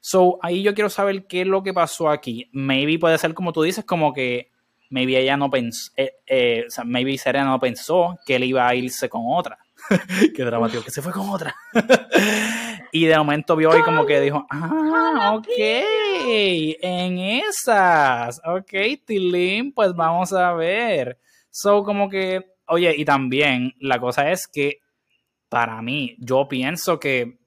So, ahí yo quiero saber qué es lo que pasó aquí. Maybe puede ser como tú dices, como que maybe ella no pensó, eh, eh, o sea, maybe Serena no pensó que él iba a irse con otra. Qué dramático, que se fue con otra. y de momento vio y como que dijo, ah, ok, en esas, ok, Tilín, pues vamos a ver. So, como que, oye, y también la cosa es que para mí, yo pienso que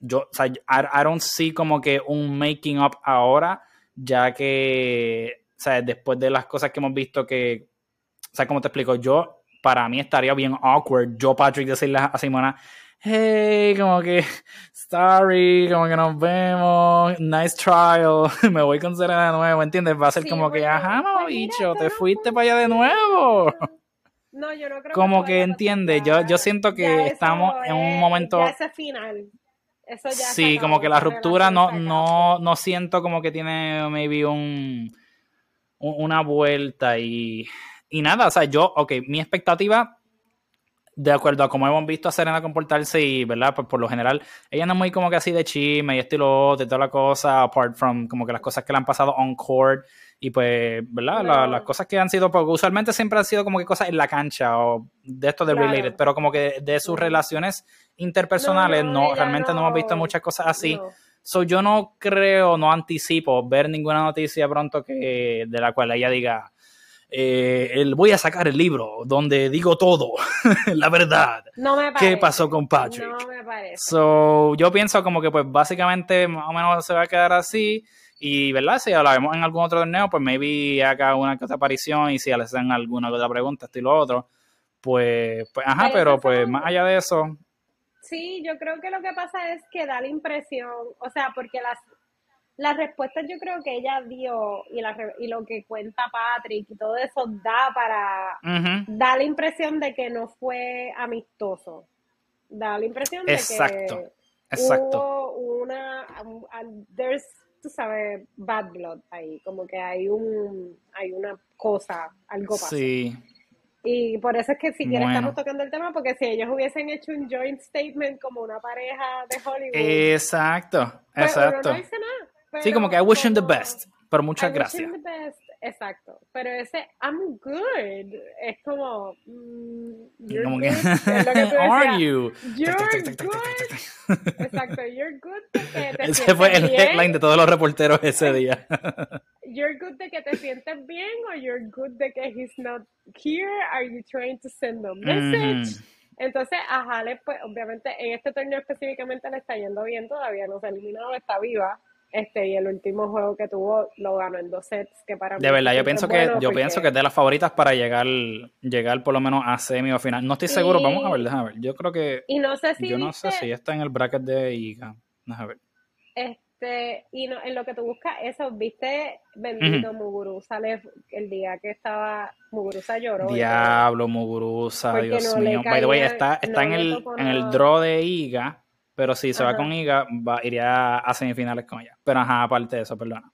yo, o sea, I, I don't see como que un making up ahora, ya que sea, después de las cosas que hemos visto que, o sea, como te explico, yo, para mí estaría bien awkward, yo, Patrick, decirle a Simona, hey, como que, sorry, como que nos vemos, nice trial, me voy con Serena de nuevo, ¿entiendes? Va a ser como que, ajá, no, bicho, te fuiste para allá de nuevo. No, yo no creo como que, entiende, yo, yo siento que estamos en un momento... Ya ese final. Eso ya sí, como que la ruptura no, no, no siento como que tiene maybe un una vuelta y, y nada, o sea, yo, ok, mi expectativa, de acuerdo a cómo hemos visto a Serena comportarse y, ¿verdad? Pues por lo general, ella no es muy como que así de chisme y estilo de toda la cosa, apart from como que las cosas que le han pasado on court y pues, ¿verdad? las cosas que han sido, porque usualmente siempre han sido como que cosas en la cancha o de esto de related, pero como que de sus relaciones interpersonales, no, realmente no hemos visto muchas cosas así. So, yo no creo, no anticipo ver ninguna noticia pronto que de la cual ella diga, eh, voy a sacar el libro donde digo todo, la verdad. No me parece. ¿Qué pasó con Patrick? No me parece. So, yo pienso como que pues básicamente más o menos se va a quedar así. Y, ¿verdad? Si la vemos en algún otro torneo, pues maybe haga una que otra aparición y si le hacen alguna otra pregunta, esto y lo otro. Pues, pues ajá, pero pues más allá de eso, Sí, yo creo que lo que pasa es que da la impresión, o sea, porque las, las respuestas yo creo que ella dio y, la, y lo que cuenta Patrick y todo eso da para, da la impresión de que no fue amistoso. Da la impresión de que hubo una, there's, tú sabes, bad blood ahí, como que hay un, hay una cosa, algo pasó. Sí. Y por eso es que si quieres estamos tocando el tema, porque si ellos hubiesen hecho un joint statement como una pareja de Hollywood. Exacto, exacto. sí, como que I wish him the best, pero muchas gracias. Exacto, pero ese I'm good es como mm, you're como que, are you? You're good. Exacto, you're good de que te Ese fue el headline de todos los reporteros ese día. You're good de que te sientes bien o you're good de que he's not here. Are you trying to send a message? Entonces, a Jale, pues obviamente en este torneo específicamente le está yendo bien, todavía no se ha eliminado, está viva este, y el último juego que tuvo lo ganó en dos sets, que para De verdad, yo pienso que yo pienso que es de las favoritas para llegar llegar por lo menos a semi o final. No estoy seguro, vamos a ver, déjame ver. Yo creo que Y no sé si Yo no sé si está en el bracket de IGA. Déjame ver. Este, y no, en lo que tú buscas eso, viste bendito Muguruza el día que estaba Muguruza lloró. Diablo, Muguruza, Dios mío. By the way, está, está en el en el draw de IGA pero si se va con Iga, va, iría a semifinales con ella. Pero ajá, aparte de eso, perdona.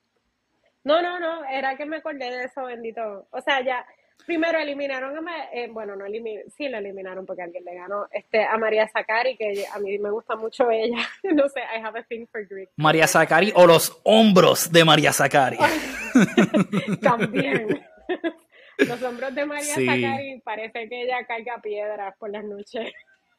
No, no, no, era que me acordé de eso, bendito. O sea, ya, primero eliminaron a, eh, bueno, no eliminaron, sí la eliminaron porque alguien le ganó, este, a María Zakari, que a mí me gusta mucho ella. no sé, I have a thing for Greek. María Zakari o los hombros de María Zakari. También. los hombros de María Zakari parece que ella carga piedras por las noches.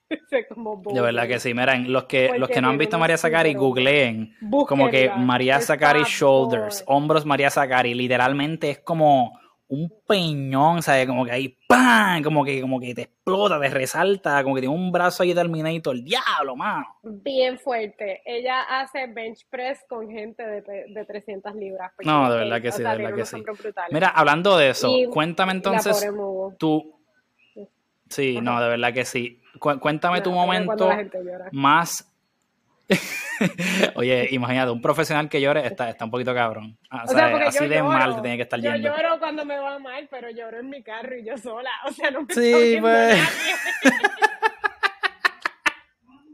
de verdad que sí, miren, los que, los que no han visto a María Zakari, googleen como que María Zakari shoulders, hombros María Zakari, literalmente es como un peñón, ¿sabes? Como que ahí ¡pam! Como que, como que te explota, te resalta, como que tiene un brazo ahí Terminator, el diablo, mano. Bien fuerte. Ella hace bench press con gente de, de 300 libras. No, de verdad que sí, de verdad que sí. Mira, hablando de eso, cuéntame entonces tú... Sí, no, de verdad que sí cuéntame tu momento más. Oye, imagínate, un profesional que llore está, está un poquito cabrón. Ah, o, sea, así de mal tiene que estar yendo. Yo lloro cuando me va mal, pero lloro en mi carro y yo sola. O sea, no me sí, pues.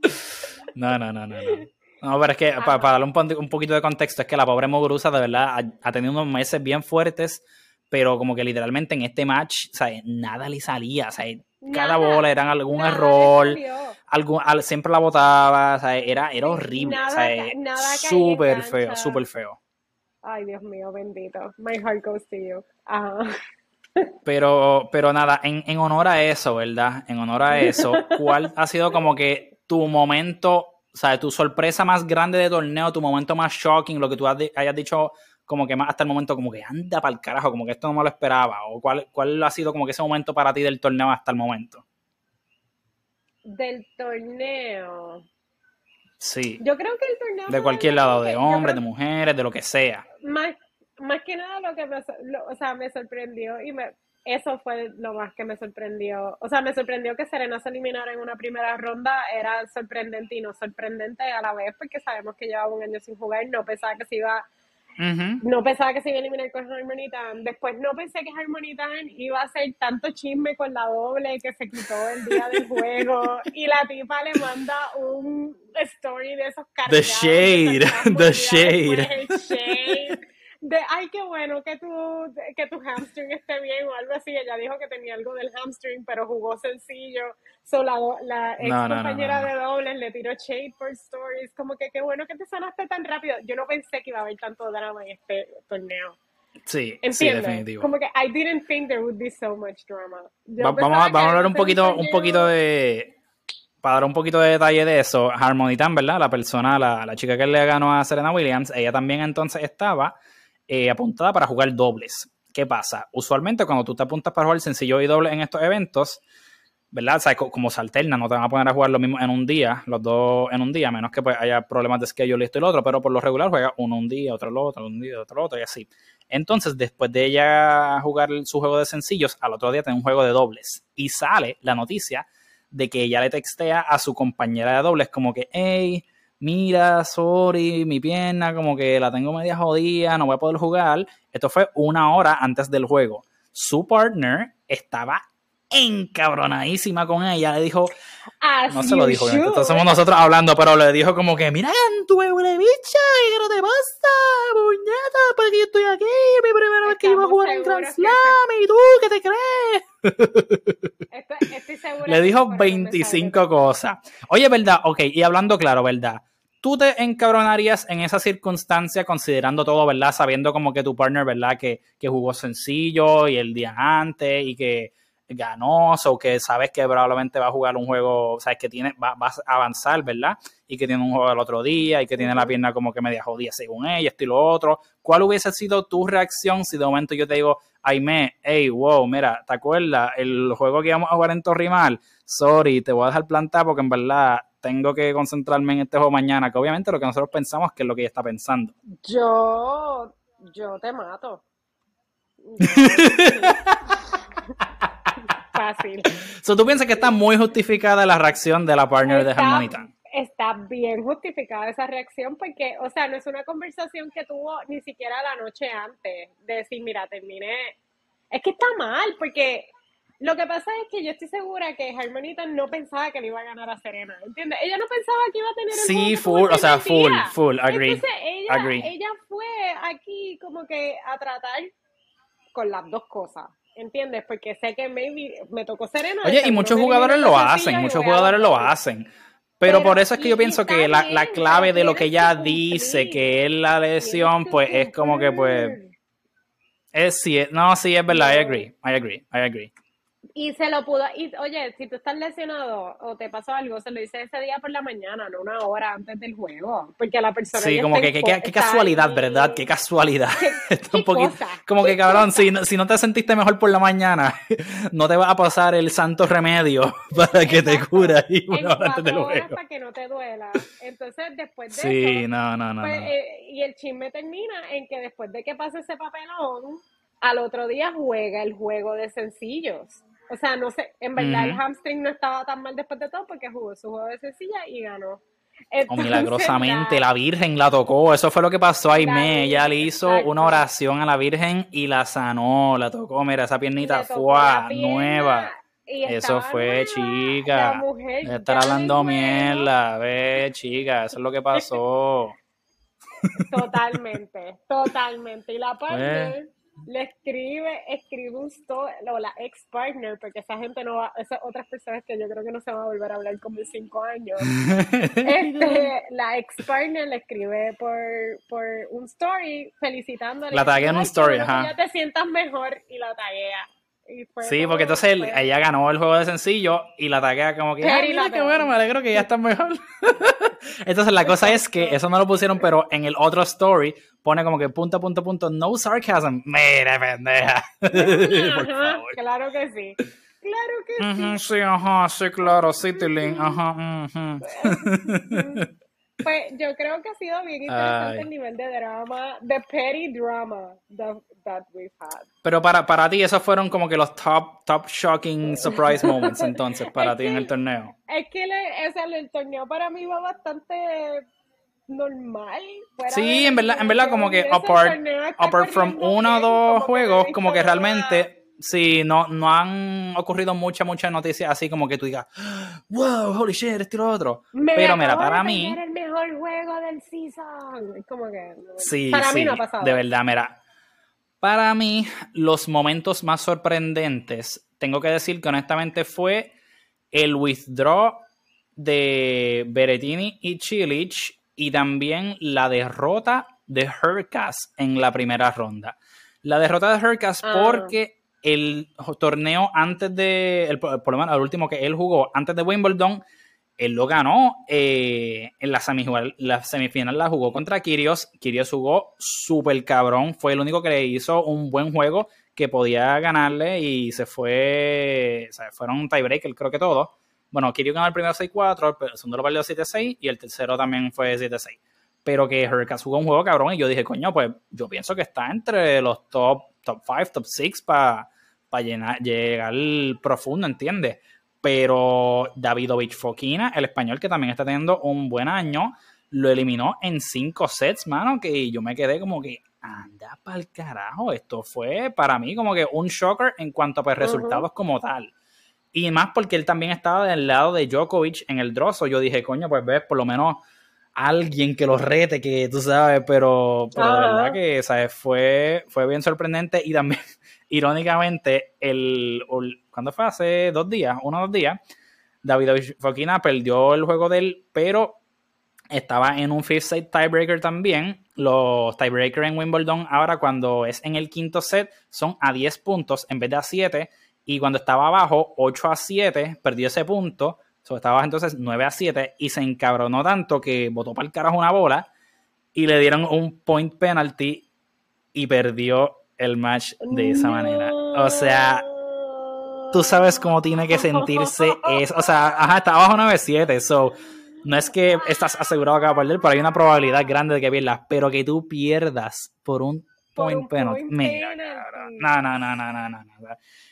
no, no, no, no, no. No, pero es que para, darle un, un, poquito de contexto, es que la pobre Moguruza de verdad ha, tenido unos meses bien fuertes, pero como que literalmente en este match, o sea, nada le salía, o sea, cada bola era algún error, algún, siempre la botaba, o sea, era, era horrible, o sea, súper feo, súper feo. Ay, Dios mío, bendito. My heart goes to you. Ajá. Pero, pero nada, en, en honor a eso, ¿verdad? En honor a eso, ¿cuál ha sido como que tu momento o sea, tu sorpresa más grande de torneo, tu momento más shocking, lo que tú hayas dicho como que más hasta el momento, como que anda para el carajo, como que esto no me lo esperaba, o cuál, cuál ha sido como que ese momento para ti del torneo hasta el momento. Del torneo. Sí. Yo creo que el torneo. De cualquier lado, de hombres, de mujeres, de lo que sea. Más, más que nada lo que me, o sea, me sorprendió y me, eso fue lo más que me sorprendió. O sea, me sorprendió que Serena se eliminara en una primera ronda. Era sorprendente y no sorprendente a la vez, porque sabemos que llevaba un año sin jugar. No pensaba que se iba. No pensaba que se iba a eliminar con Harmonitan. Después no pensé que Harmonitan iba a hacer tanto chisme con la doble que se quitó el día del juego. y la tipa le manda un story de esos cargados. The shade, the shade de, ay, qué bueno que tu, que tu hamstring esté bien o algo así. Ella dijo que tenía algo del hamstring, pero jugó sencillo. So, la, la ex compañera de dobles le tiró shade por stories. Como que qué bueno que te sanaste tan rápido. Yo no pensé que iba a haber tanto drama en este torneo. Sí, sí, definitivo. Como que I didn't think there would be so much drama. vamos, a, vamos a hablar un poquito, un poquito de, para dar un poquito de detalle de eso, Harmonitan, ¿verdad? La persona, la, la, chica que le ganó a Serena Williams, ella también entonces estaba eh, apuntada para jugar dobles. ¿Qué pasa? Usualmente cuando tú te apuntas para jugar sencillo y doble en estos eventos, ¿verdad? O sea, como se alterna, no te van a poner a jugar lo mismo en un día, los dos en un día, menos que pues, haya problemas de schedule esto y lo otro, pero por lo regular juega uno un día, otro el otro, un día, otro el otro y así. Entonces, después de ella jugar su juego de sencillos, al otro día tiene un juego de dobles y sale la noticia de que ella le textea a su compañera de dobles como que, hey, mira, sorry, mi pierna como que la tengo media jodida, no voy a poder jugar. Esto fue una hora antes del juego. Su partner estaba encabronadísima con ella. Le dijo, no se lo dijo, entonces somos nosotros hablando, pero le dijo como que, mira, tu huele bicha, ¿qué no te pasa? Puñeta, porque yo estoy aquí, mi primera vez que iba a jugar en Grand Slam, y tú, ¿qué te crees? Estoy, segura le dijo 25 cosas. Oye, ¿verdad? Ok, y hablando claro, ¿verdad? ¿Tú te encabronarías en esa circunstancia considerando todo, ¿verdad? Sabiendo como que tu partner, ¿verdad? Que, que jugó sencillo y el día antes y que ganó, o que sabes que probablemente va a jugar un juego, sabes que tiene, va, va, a avanzar, ¿verdad? Y que tiene un juego el otro día y que tiene la pierna como que media jodida según ella, esto y lo otro. ¿Cuál hubiese sido tu reacción si de momento yo te digo, Aime, hey, wow, mira, ¿te acuerdas? El juego que íbamos a jugar en Torrimal, sorry, te voy a dejar plantar porque en verdad tengo que concentrarme en este juego mañana, que obviamente lo que nosotros pensamos que es lo que ella está pensando. Yo, yo te mato. Fácil. So, ¿Tú piensas que está muy justificada la reacción de la partner de Harmonita? Está bien justificada esa reacción porque, o sea, no es una conversación que tuvo ni siquiera la noche antes de decir, mira, terminé. Es que está mal porque lo que pasa es que yo estoy segura que Harmonita no pensaba que le iba a ganar a Serena, ¿entiendes? Ella no pensaba que iba a tener el Sí, full, o sea, full, full, agree. Entonces ella, ella fue aquí como que a tratar con las dos cosas, ¿entiendes? Porque sé que maybe me tocó Serena. Oye, y muchos jugadores lo hacen, muchos jugadores lo hacen. Pero, por eso es que yo pienso que la, la clave de lo que ella dice, que es la lesión, pues es como que pues... Es, sí, no, sí, es verdad, I agree, I agree, I agree. Y se lo pudo, y oye, si tú estás lesionado o te pasó algo, se lo dice ese día por la mañana, no una hora antes del juego, porque la persona... Sí, como que qué casualidad, ¿verdad? Qué casualidad. un poquito, como que cabrón, si, si no te sentiste mejor por la mañana, no te va a pasar el santo remedio para que te cure y una hora antes del juego. Para que no te duela. Entonces, después de sí, no, no, no, pues, eh, y el chisme termina en que después de que pase ese papelón, al otro día juega el juego de sencillos. O sea, no sé, en verdad el hamstring no estaba tan mal después de todo porque jugó su juego de sencilla y ganó. o milagrosamente la... Virgen la tocó. Eso fue lo que pasó ahí. Me, ella le hizo una oración a la Virgen y la sanó, la tocó. Mira, esa piernita fue nueva. Eso fue, chica. Estar hablando mierda, ve, chica, eso es lo que pasó. Totalmente, totalmente. Y la pues, parte le escribe, escribe un story, o la ex partner, porque esa gente no va, esas otras personas que yo creo que no se van a volver a hablar como en cinco años. este, la ex partner le escribe por, por un story felicitándole. La taguea en un story, ajá. Ya te sientas mejor y la taguea. Sí, porque entonces ella ganó el juego de sencillo y la taguea como que, ay, mira qué bueno, me alegro que ya está mejor. entonces la cosa es que eso no lo pusieron, pero en el otro story pone como que punto, punto, punto, no sarcasm. Mire, pendeja. claro que sí. Claro que sí. Sí, ajá, sí, claro, sí, Tilín, ajá. Pues yo creo que ha sido bien interesante el nivel de drama, de petty drama that, we've had. Pero para, para ti, esos fueron como que los top, top shocking surprise moments entonces para ti en el torneo. Es que el torneo para mí va bastante normal. Sí, en verdad, en verdad como que apart, apart from uno o dos juegos, como que realmente Sí, no, no han ocurrido muchas, muchas noticias así como que tú digas, wow, holy shit, esto y lo otro. Pero mira, para mí. El mejor juego del season. Como que. Sí, para mí no ha pasado. De verdad, mira. Para mí, los momentos más sorprendentes, tengo que decir que honestamente fue el withdraw de Berettini y Chilich y también la derrota de Hercas en la primera ronda. La derrota de Hercas ah. porque el torneo antes de, el, por lo menos el último que él jugó antes de Wimbledon, él lo ganó eh, en la semifinal, la semifinal la jugó contra Kirios, Kirios jugó súper cabrón, fue el único que le hizo un buen juego que podía ganarle y se fue, o sea, fueron un creo que todos. Bueno, Kirios ganó el primero 6-4, el segundo lo perdió 7-6 y el tercero también fue 7-6 pero que Hurricane jugó un juego cabrón y yo dije, coño, pues yo pienso que está entre los top, top 5, top 6 para llegar profundo, ¿entiendes? Pero Davidovich Fokina, el español que también está teniendo un buen año, lo eliminó en cinco sets, mano, que yo me quedé como que, anda pa'l carajo, esto fue para mí como que un shocker en cuanto a pues, resultados como tal. Y más porque él también estaba del lado de Djokovic en el droso. Yo dije, coño, pues ves, por lo menos alguien que lo rete, que tú sabes, pero, pero de verdad que ¿sabes? Fue, fue bien sorprendente y también, irónicamente, el, cuando fue hace dos días, uno o dos días, David Foquina perdió el juego de él, pero estaba en un fifth set tiebreaker también. Los tiebreakers en Wimbledon ahora cuando es en el quinto set son a 10 puntos en vez de a 7 y cuando estaba abajo 8 a 7 perdió ese punto So, estaba entonces 9 a 7 y se encabronó tanto que botó para el carajo una bola y le dieron un point penalty y perdió el match de esa manera. O sea, tú sabes cómo tiene que sentirse eso. O sea, ajá, está abajo 9 a 7. So, no es que estás asegurado que va a perder, pero hay una probabilidad grande de que pierdas. Pero que tú pierdas por un point, penalty. Mira, no, no, no, no, no, no.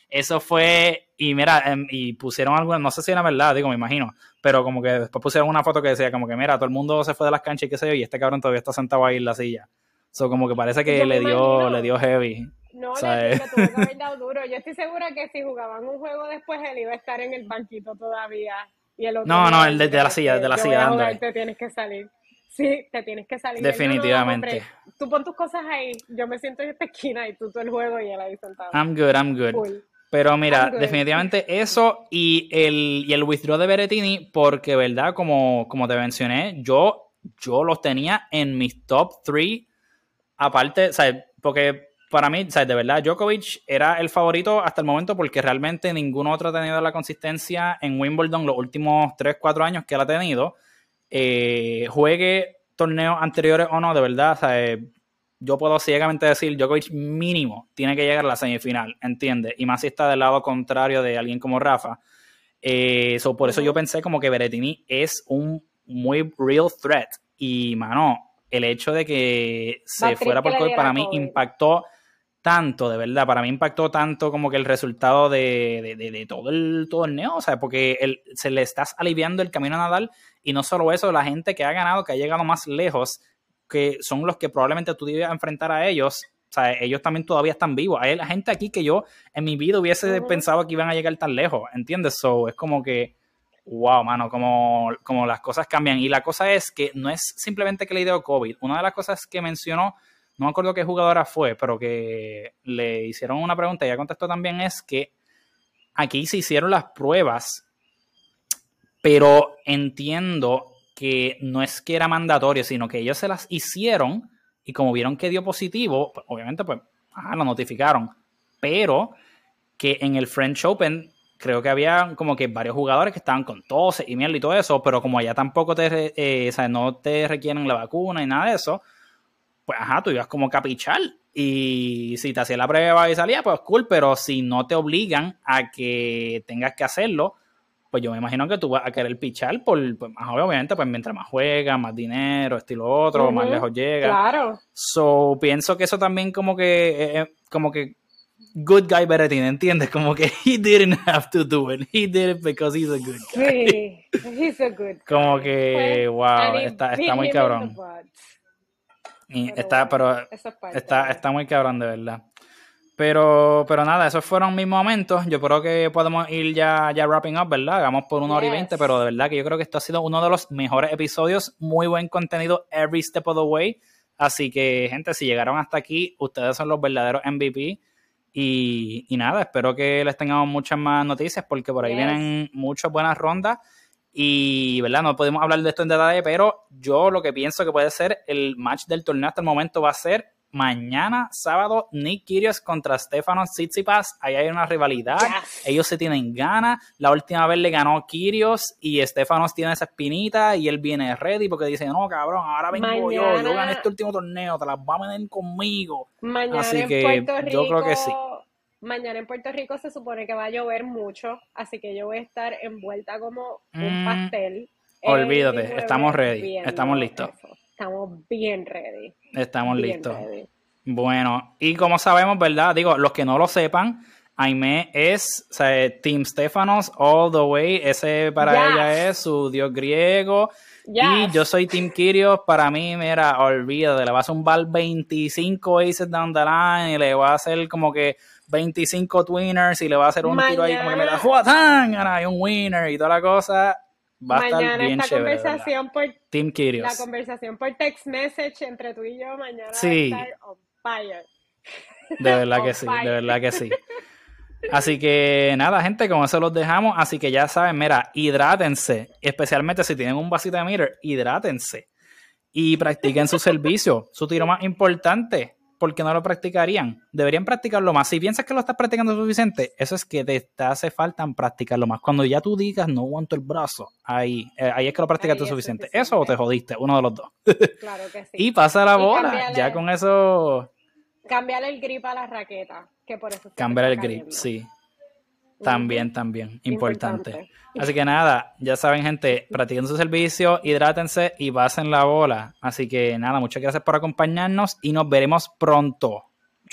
Eso fue, y mira, em, y pusieron algo, no sé si era verdad, digo, me imagino, pero como que después pusieron una foto que decía como que, mira, todo el mundo se fue de las canchas y qué sé yo, y este cabrón todavía está sentado ahí en la silla. Eso como que parece que le dio, le dio heavy. No, le, le, tuvo que haber dado duro. Yo estoy segura que si jugaban un juego después, él iba a estar en el banquito todavía. Y el otro no, no, el de, la silla, desde la silla dándole. Te tienes que salir. Sí, te tienes que salir. Definitivamente. tú pon tus cosas ahí, yo me siento en esta esquina y tú todo el juego y él ahí sentado. I'm good, I'm good. Pero mira, definitivamente eso y el, y el withdraw de Berettini, porque, ¿verdad? Como, como te mencioné, yo, yo los tenía en mis top 3. Aparte, ¿sabes? Porque para mí, ¿sabes? De verdad, Djokovic era el favorito hasta el momento porque realmente ningún otro ha tenido la consistencia en Wimbledon los últimos 3, 4 años que él ha tenido. Eh, juegue torneos anteriores o no, de verdad, ¿sabes? yo puedo ciegamente decir, Djokovic mínimo tiene que llegar a la semifinal, ¿entiendes? Y más si está del lado contrario de alguien como Rafa. Eh, por eso yo pensé como que Berettini es un muy real threat. Y, mano, el hecho de que se fuera por COVID para mí impactó tanto, de verdad, para mí impactó tanto como que el resultado de, de, todo el torneo, o sea, porque se le estás aliviando el camino a Nadal y no solo eso, la gente que ha ganado, que ha llegado más lejos, que son los que probablemente tú debes enfrentar a ellos, o sea, ellos también todavía están vivos. Hay la gente aquí que yo en mi vida hubiese pensado que iban a llegar tan lejos, ¿entiendes? So, es como que, wow, mano, como, como las cosas cambian. Y la cosa es que no es simplemente que le dio COVID. Una de las cosas que mencionó no me acuerdo qué jugadora fue, pero que le hicieron una pregunta y ella contestó también es que aquí se hicieron las pruebas, pero entiendo que no es que era mandatorio, sino que ellos se las hicieron y como vieron que dio positivo, pues, obviamente pues lo notificaron, pero que en el French Open creo que había como que varios jugadores que estaban con tos y miel y todo eso, pero como allá tampoco te, eh, no te requieren la vacuna y nada de eso, pues ajá, tú ibas como capichar. Y si te hacía la prueba y salía, pues cool, pero si no te obligan a que tengas que hacerlo, pues yo me imagino que tú vas a querer pichar por, pues más obviamente, pues mientras más juegas, más dinero, estilo otro, más lejos llega. Claro. So, pienso que eso también como que, eh, eh, como que good guy Beretin, ¿entiendes? Como que he didn't have to do it. He did it because he's a good guy. Sí, he's a good guy. Como que, pues, wow, está, está muy cabrón está, pero está, está muy cabrón, de verdad. Pero, pero nada, esos fueron mis momentos. Yo creo que podemos ir ya, ya wrapping up, ¿verdad? Hagamos por una hora y veinte, pero de verdad que yo creo que esto ha sido uno de los mejores episodios. Muy buen contenido every step of the way. Así que, gente, si llegaron hasta aquí, ustedes son los verdaderos MVP. Y, y nada, espero que les tengamos muchas más noticias porque por ahí vienen muchas buenas rondas. Y, ¿verdad? No podemos hablar de esto en detalle, pero yo lo que pienso que puede ser el match del torneo hasta el momento va a ser mañana, sábado, Nick Kyrgios contra Stefanos Tsitsipas. Ahí hay una rivalidad. Ellos se tienen ganas. La última vez le ganó Kyrgios y Stefanos tiene esa espinita y él viene ready porque dice, no, cabrón, ahora vengo yo. Yo gané este último torneo, te las va a meter conmigo. Mañana Así que yo creo que sí. Mañana en Puerto Rico se supone que va a llover mucho, así que yo voy a estar envuelta como un mm, pastel. Olvídate, estamos ready, estamos listos. Estamos bien ready. Estamos listos. Bueno, y como sabemos, ¿verdad? Digo, los que no lo sepan, Aime es Team Stefanos all the way. Ese para ella es su dios griego. Y yo soy Team Kyrios. Para mí, mira, olvídate, le vas a zumbar 25 aces down the line y le va a hacer como que 25 twinners y le va a hacer un tiro ahí como que me la juega hay un winner y toda la cosa. Va a estar bien esta conversación por Team La conversación por text message entre tú y yo mañana sí. va a estar on fire. De verdad que sí, de verdad que sí. Así que nada, gente, con eso los dejamos. Así que ya saben, mira, hidrátense. Especialmente si tienen un vasito de meter, hidrátense. Y practiquen su servicio. Su tiro más importante, ¿por qué no lo practicarían? Deberían practicarlo más. Si piensas que lo estás practicando suficiente, eso es que te, hace falta practicarlo más. Cuando ya tú digas, no aguanto el brazo, ahí, eh, ahí es que lo practicaste suficiente. Eso o te jodiste, uno de los dos. Claro que sí. y pasa la bola, ya con eso... Cambiar el grip a la raqueta, que por eso... Cambiar el grip, sí. También, también, importante. Así que nada, ya saben, gente, practiquen su servicio, hidrátense y pasen la bola. Así que nada, muchas gracias por acompañarnos y nos veremos pronto.